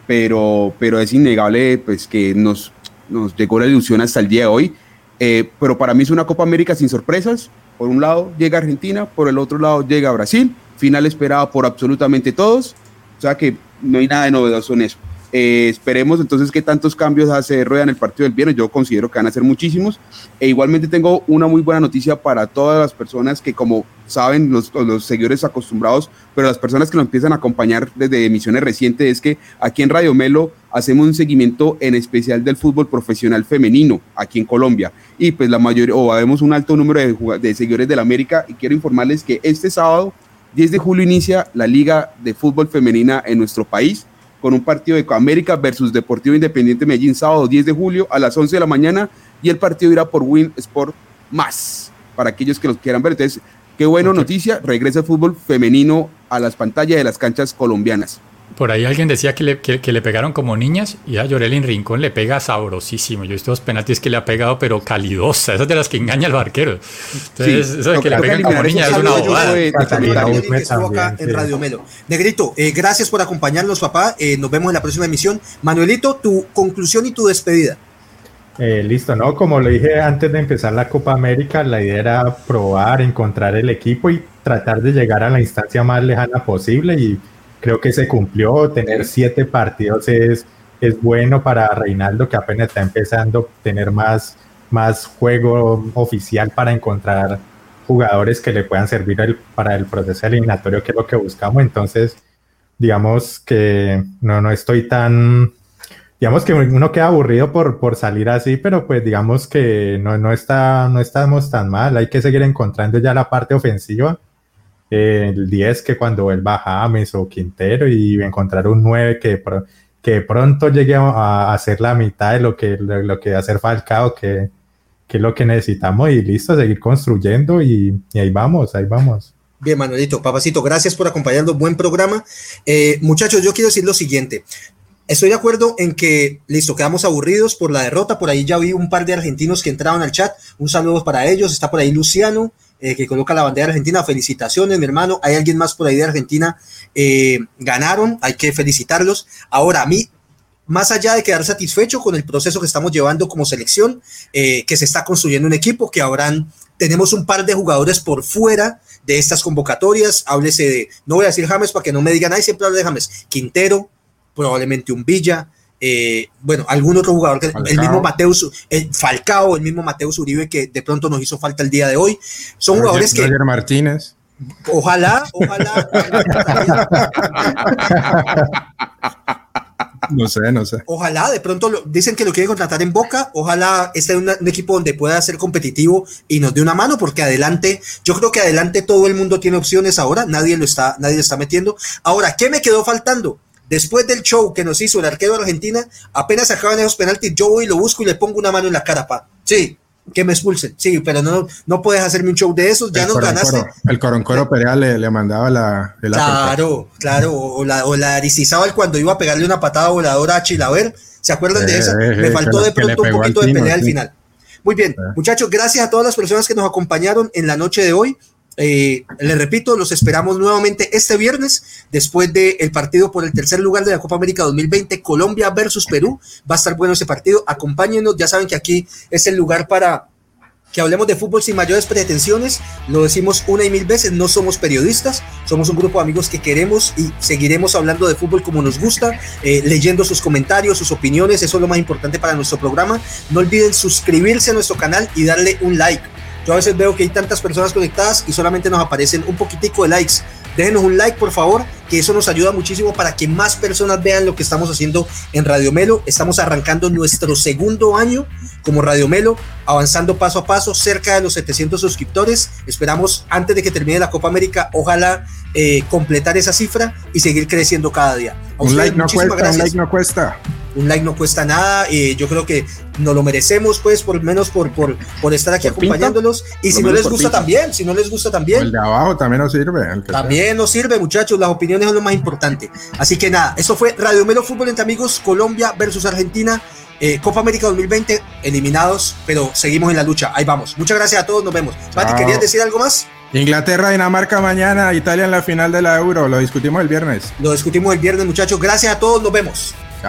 pero, pero es innegable pues, que nos, nos llegó la ilusión hasta el día de hoy. Eh, pero para mí es una Copa América sin sorpresas. Por un lado llega Argentina, por el otro lado llega Brasil. Final esperado por absolutamente todos. O sea que no hay nada de novedoso en eso. Eh, esperemos entonces qué tantos cambios hace Rueda en el partido del viernes. Yo considero que van a ser muchísimos. E igualmente tengo una muy buena noticia para todas las personas que, como saben, los, los seguidores acostumbrados, pero las personas que nos empiezan a acompañar desde emisiones recientes, es que aquí en Radio Melo hacemos un seguimiento en especial del fútbol profesional femenino aquí en Colombia. Y pues la mayoría, o vemos un alto número de, de seguidores del América. Y quiero informarles que este sábado, 10 de julio, inicia la Liga de Fútbol Femenina en nuestro país con un partido de América versus Deportivo Independiente Medellín, sábado 10 de julio a las 11 de la mañana, y el partido irá por Win Sport más, para aquellos que los quieran ver. Entonces, qué buena noticia, regresa el fútbol femenino a las pantallas de las canchas colombianas. Por ahí alguien decía que le, que, le pegaron como niñas y a Llorelin Rincón le pega sabrosísimo. Yo he visto dos penaltis que le ha pegado, pero calidosa. Esas de las que engaña al barquero. Entonces, eso de que le pegan como niñas es una bobada. en Radio Melo. Negrito, eh, gracias por acompañarnos, papá. Eh, nos vemos en la próxima emisión. Manuelito, tu conclusión y tu despedida. Eh, listo, ¿no? Como lo dije antes de empezar la Copa América, la idea era probar, encontrar el equipo y tratar de llegar a la instancia más lejana posible y creo que se cumplió. Tener siete partidos es, es bueno para Reinaldo, que apenas está empezando a tener más, más juego oficial para encontrar jugadores que le puedan servir para el proceso eliminatorio, que es lo que buscamos. Entonces, digamos que no, no estoy tan. Digamos que uno queda aburrido por, por salir así, pero pues digamos que no, no, está, no estamos tan mal. Hay que seguir encontrando ya la parte ofensiva el 10 que cuando vuelva James o Quintero y encontrar un 9 que, que pronto llegue a, hacer la mitad de lo que, lo, que hacer Falcao, que, que es lo que necesitamos y listo, seguir construyendo y, ahí vamos, ahí vamos. Bien, Manuelito, papacito, gracias por acompañarnos, buen programa. Eh, muchachos, yo quiero decir lo siguiente. Estoy de acuerdo en que, listo, quedamos aburridos por la derrota. Por ahí ya vi un par de argentinos que entraron al chat. Un saludo para ellos. Está por ahí Luciano, eh, que coloca la bandera argentina. Felicitaciones, mi hermano. Hay alguien más por ahí de Argentina. Eh, ganaron, hay que felicitarlos. Ahora, a mí, más allá de quedar satisfecho con el proceso que estamos llevando como selección, eh, que se está construyendo un equipo, que ahora tenemos un par de jugadores por fuera de estas convocatorias. Háblese de, no voy a decir James para que no me digan, ay, siempre hablo de James. Quintero, probablemente un Villa, eh, bueno, algún otro jugador, que, el mismo Mateus, el Falcao, el mismo Mateus Uribe que de pronto nos hizo falta el día de hoy. Son jugadores que... Roger Martínez. Ojalá, ojalá. [LAUGHS] no sé, no sé. Ojalá, de pronto dicen que lo quieren contratar en Boca. Ojalá esté un, un equipo donde pueda ser competitivo y nos dé una mano, porque adelante, yo creo que adelante todo el mundo tiene opciones ahora. Nadie lo está, nadie lo está metiendo. Ahora, ¿qué me quedó faltando? Después del show que nos hizo el arquero de Argentina, apenas acaban esos penaltis, yo voy y lo busco y le pongo una mano en la cara, pa. Sí, que me expulsen. Sí, pero no, no puedes hacerme un show de esos, ya nos ganaste. el Coroncoro Perea le, le mandaba la. claro, claro, o la, o la cuando iba a pegarle una patada voladora a Chilaver. ¿Se acuerdan de esa? Eh, me faltó de pronto un poquito de pelea al final. Muy bien, eh. muchachos, gracias a todas las personas que nos acompañaron en la noche de hoy. Eh, les repito, los esperamos nuevamente este viernes, después del partido por el tercer lugar de la Copa América 2020, Colombia versus Perú. Va a estar bueno ese partido. Acompáñenos, ya saben que aquí es el lugar para que hablemos de fútbol sin mayores pretensiones. Lo decimos una y mil veces, no somos periodistas, somos un grupo de amigos que queremos y seguiremos hablando de fútbol como nos gusta, eh, leyendo sus comentarios, sus opiniones, eso es lo más importante para nuestro programa. No olviden suscribirse a nuestro canal y darle un like yo a veces veo que hay tantas personas conectadas y solamente nos aparecen un poquitico de likes. Déjenos un like, por favor, que eso nos ayuda muchísimo para que más personas vean lo que estamos haciendo en Radio Melo. Estamos arrancando nuestro segundo año como Radio Melo, avanzando paso a paso, cerca de los 700 suscriptores. Esperamos, antes de que termine la Copa América, ojalá eh, completar esa cifra y seguir creciendo cada día. un like no cuesta, un like no cuesta un like no cuesta nada, yo creo que nos lo merecemos, pues, por menos por, por, por estar aquí acompañándolos. Y si no les gusta también, si no les gusta también. El de abajo también nos sirve. También nos sirve, muchachos, las opiniones son lo más importante. Así que nada, eso fue Radio Melo Fútbol entre amigos, Colombia versus Argentina. Eh, Copa América 2020, eliminados, pero seguimos en la lucha. Ahí vamos. Muchas gracias a todos, nos vemos. Pati, ¿querías decir algo más? Inglaterra, Dinamarca mañana, Italia en la final de la Euro. Lo discutimos el viernes. Lo discutimos el viernes, muchachos. Gracias a todos, nos vemos.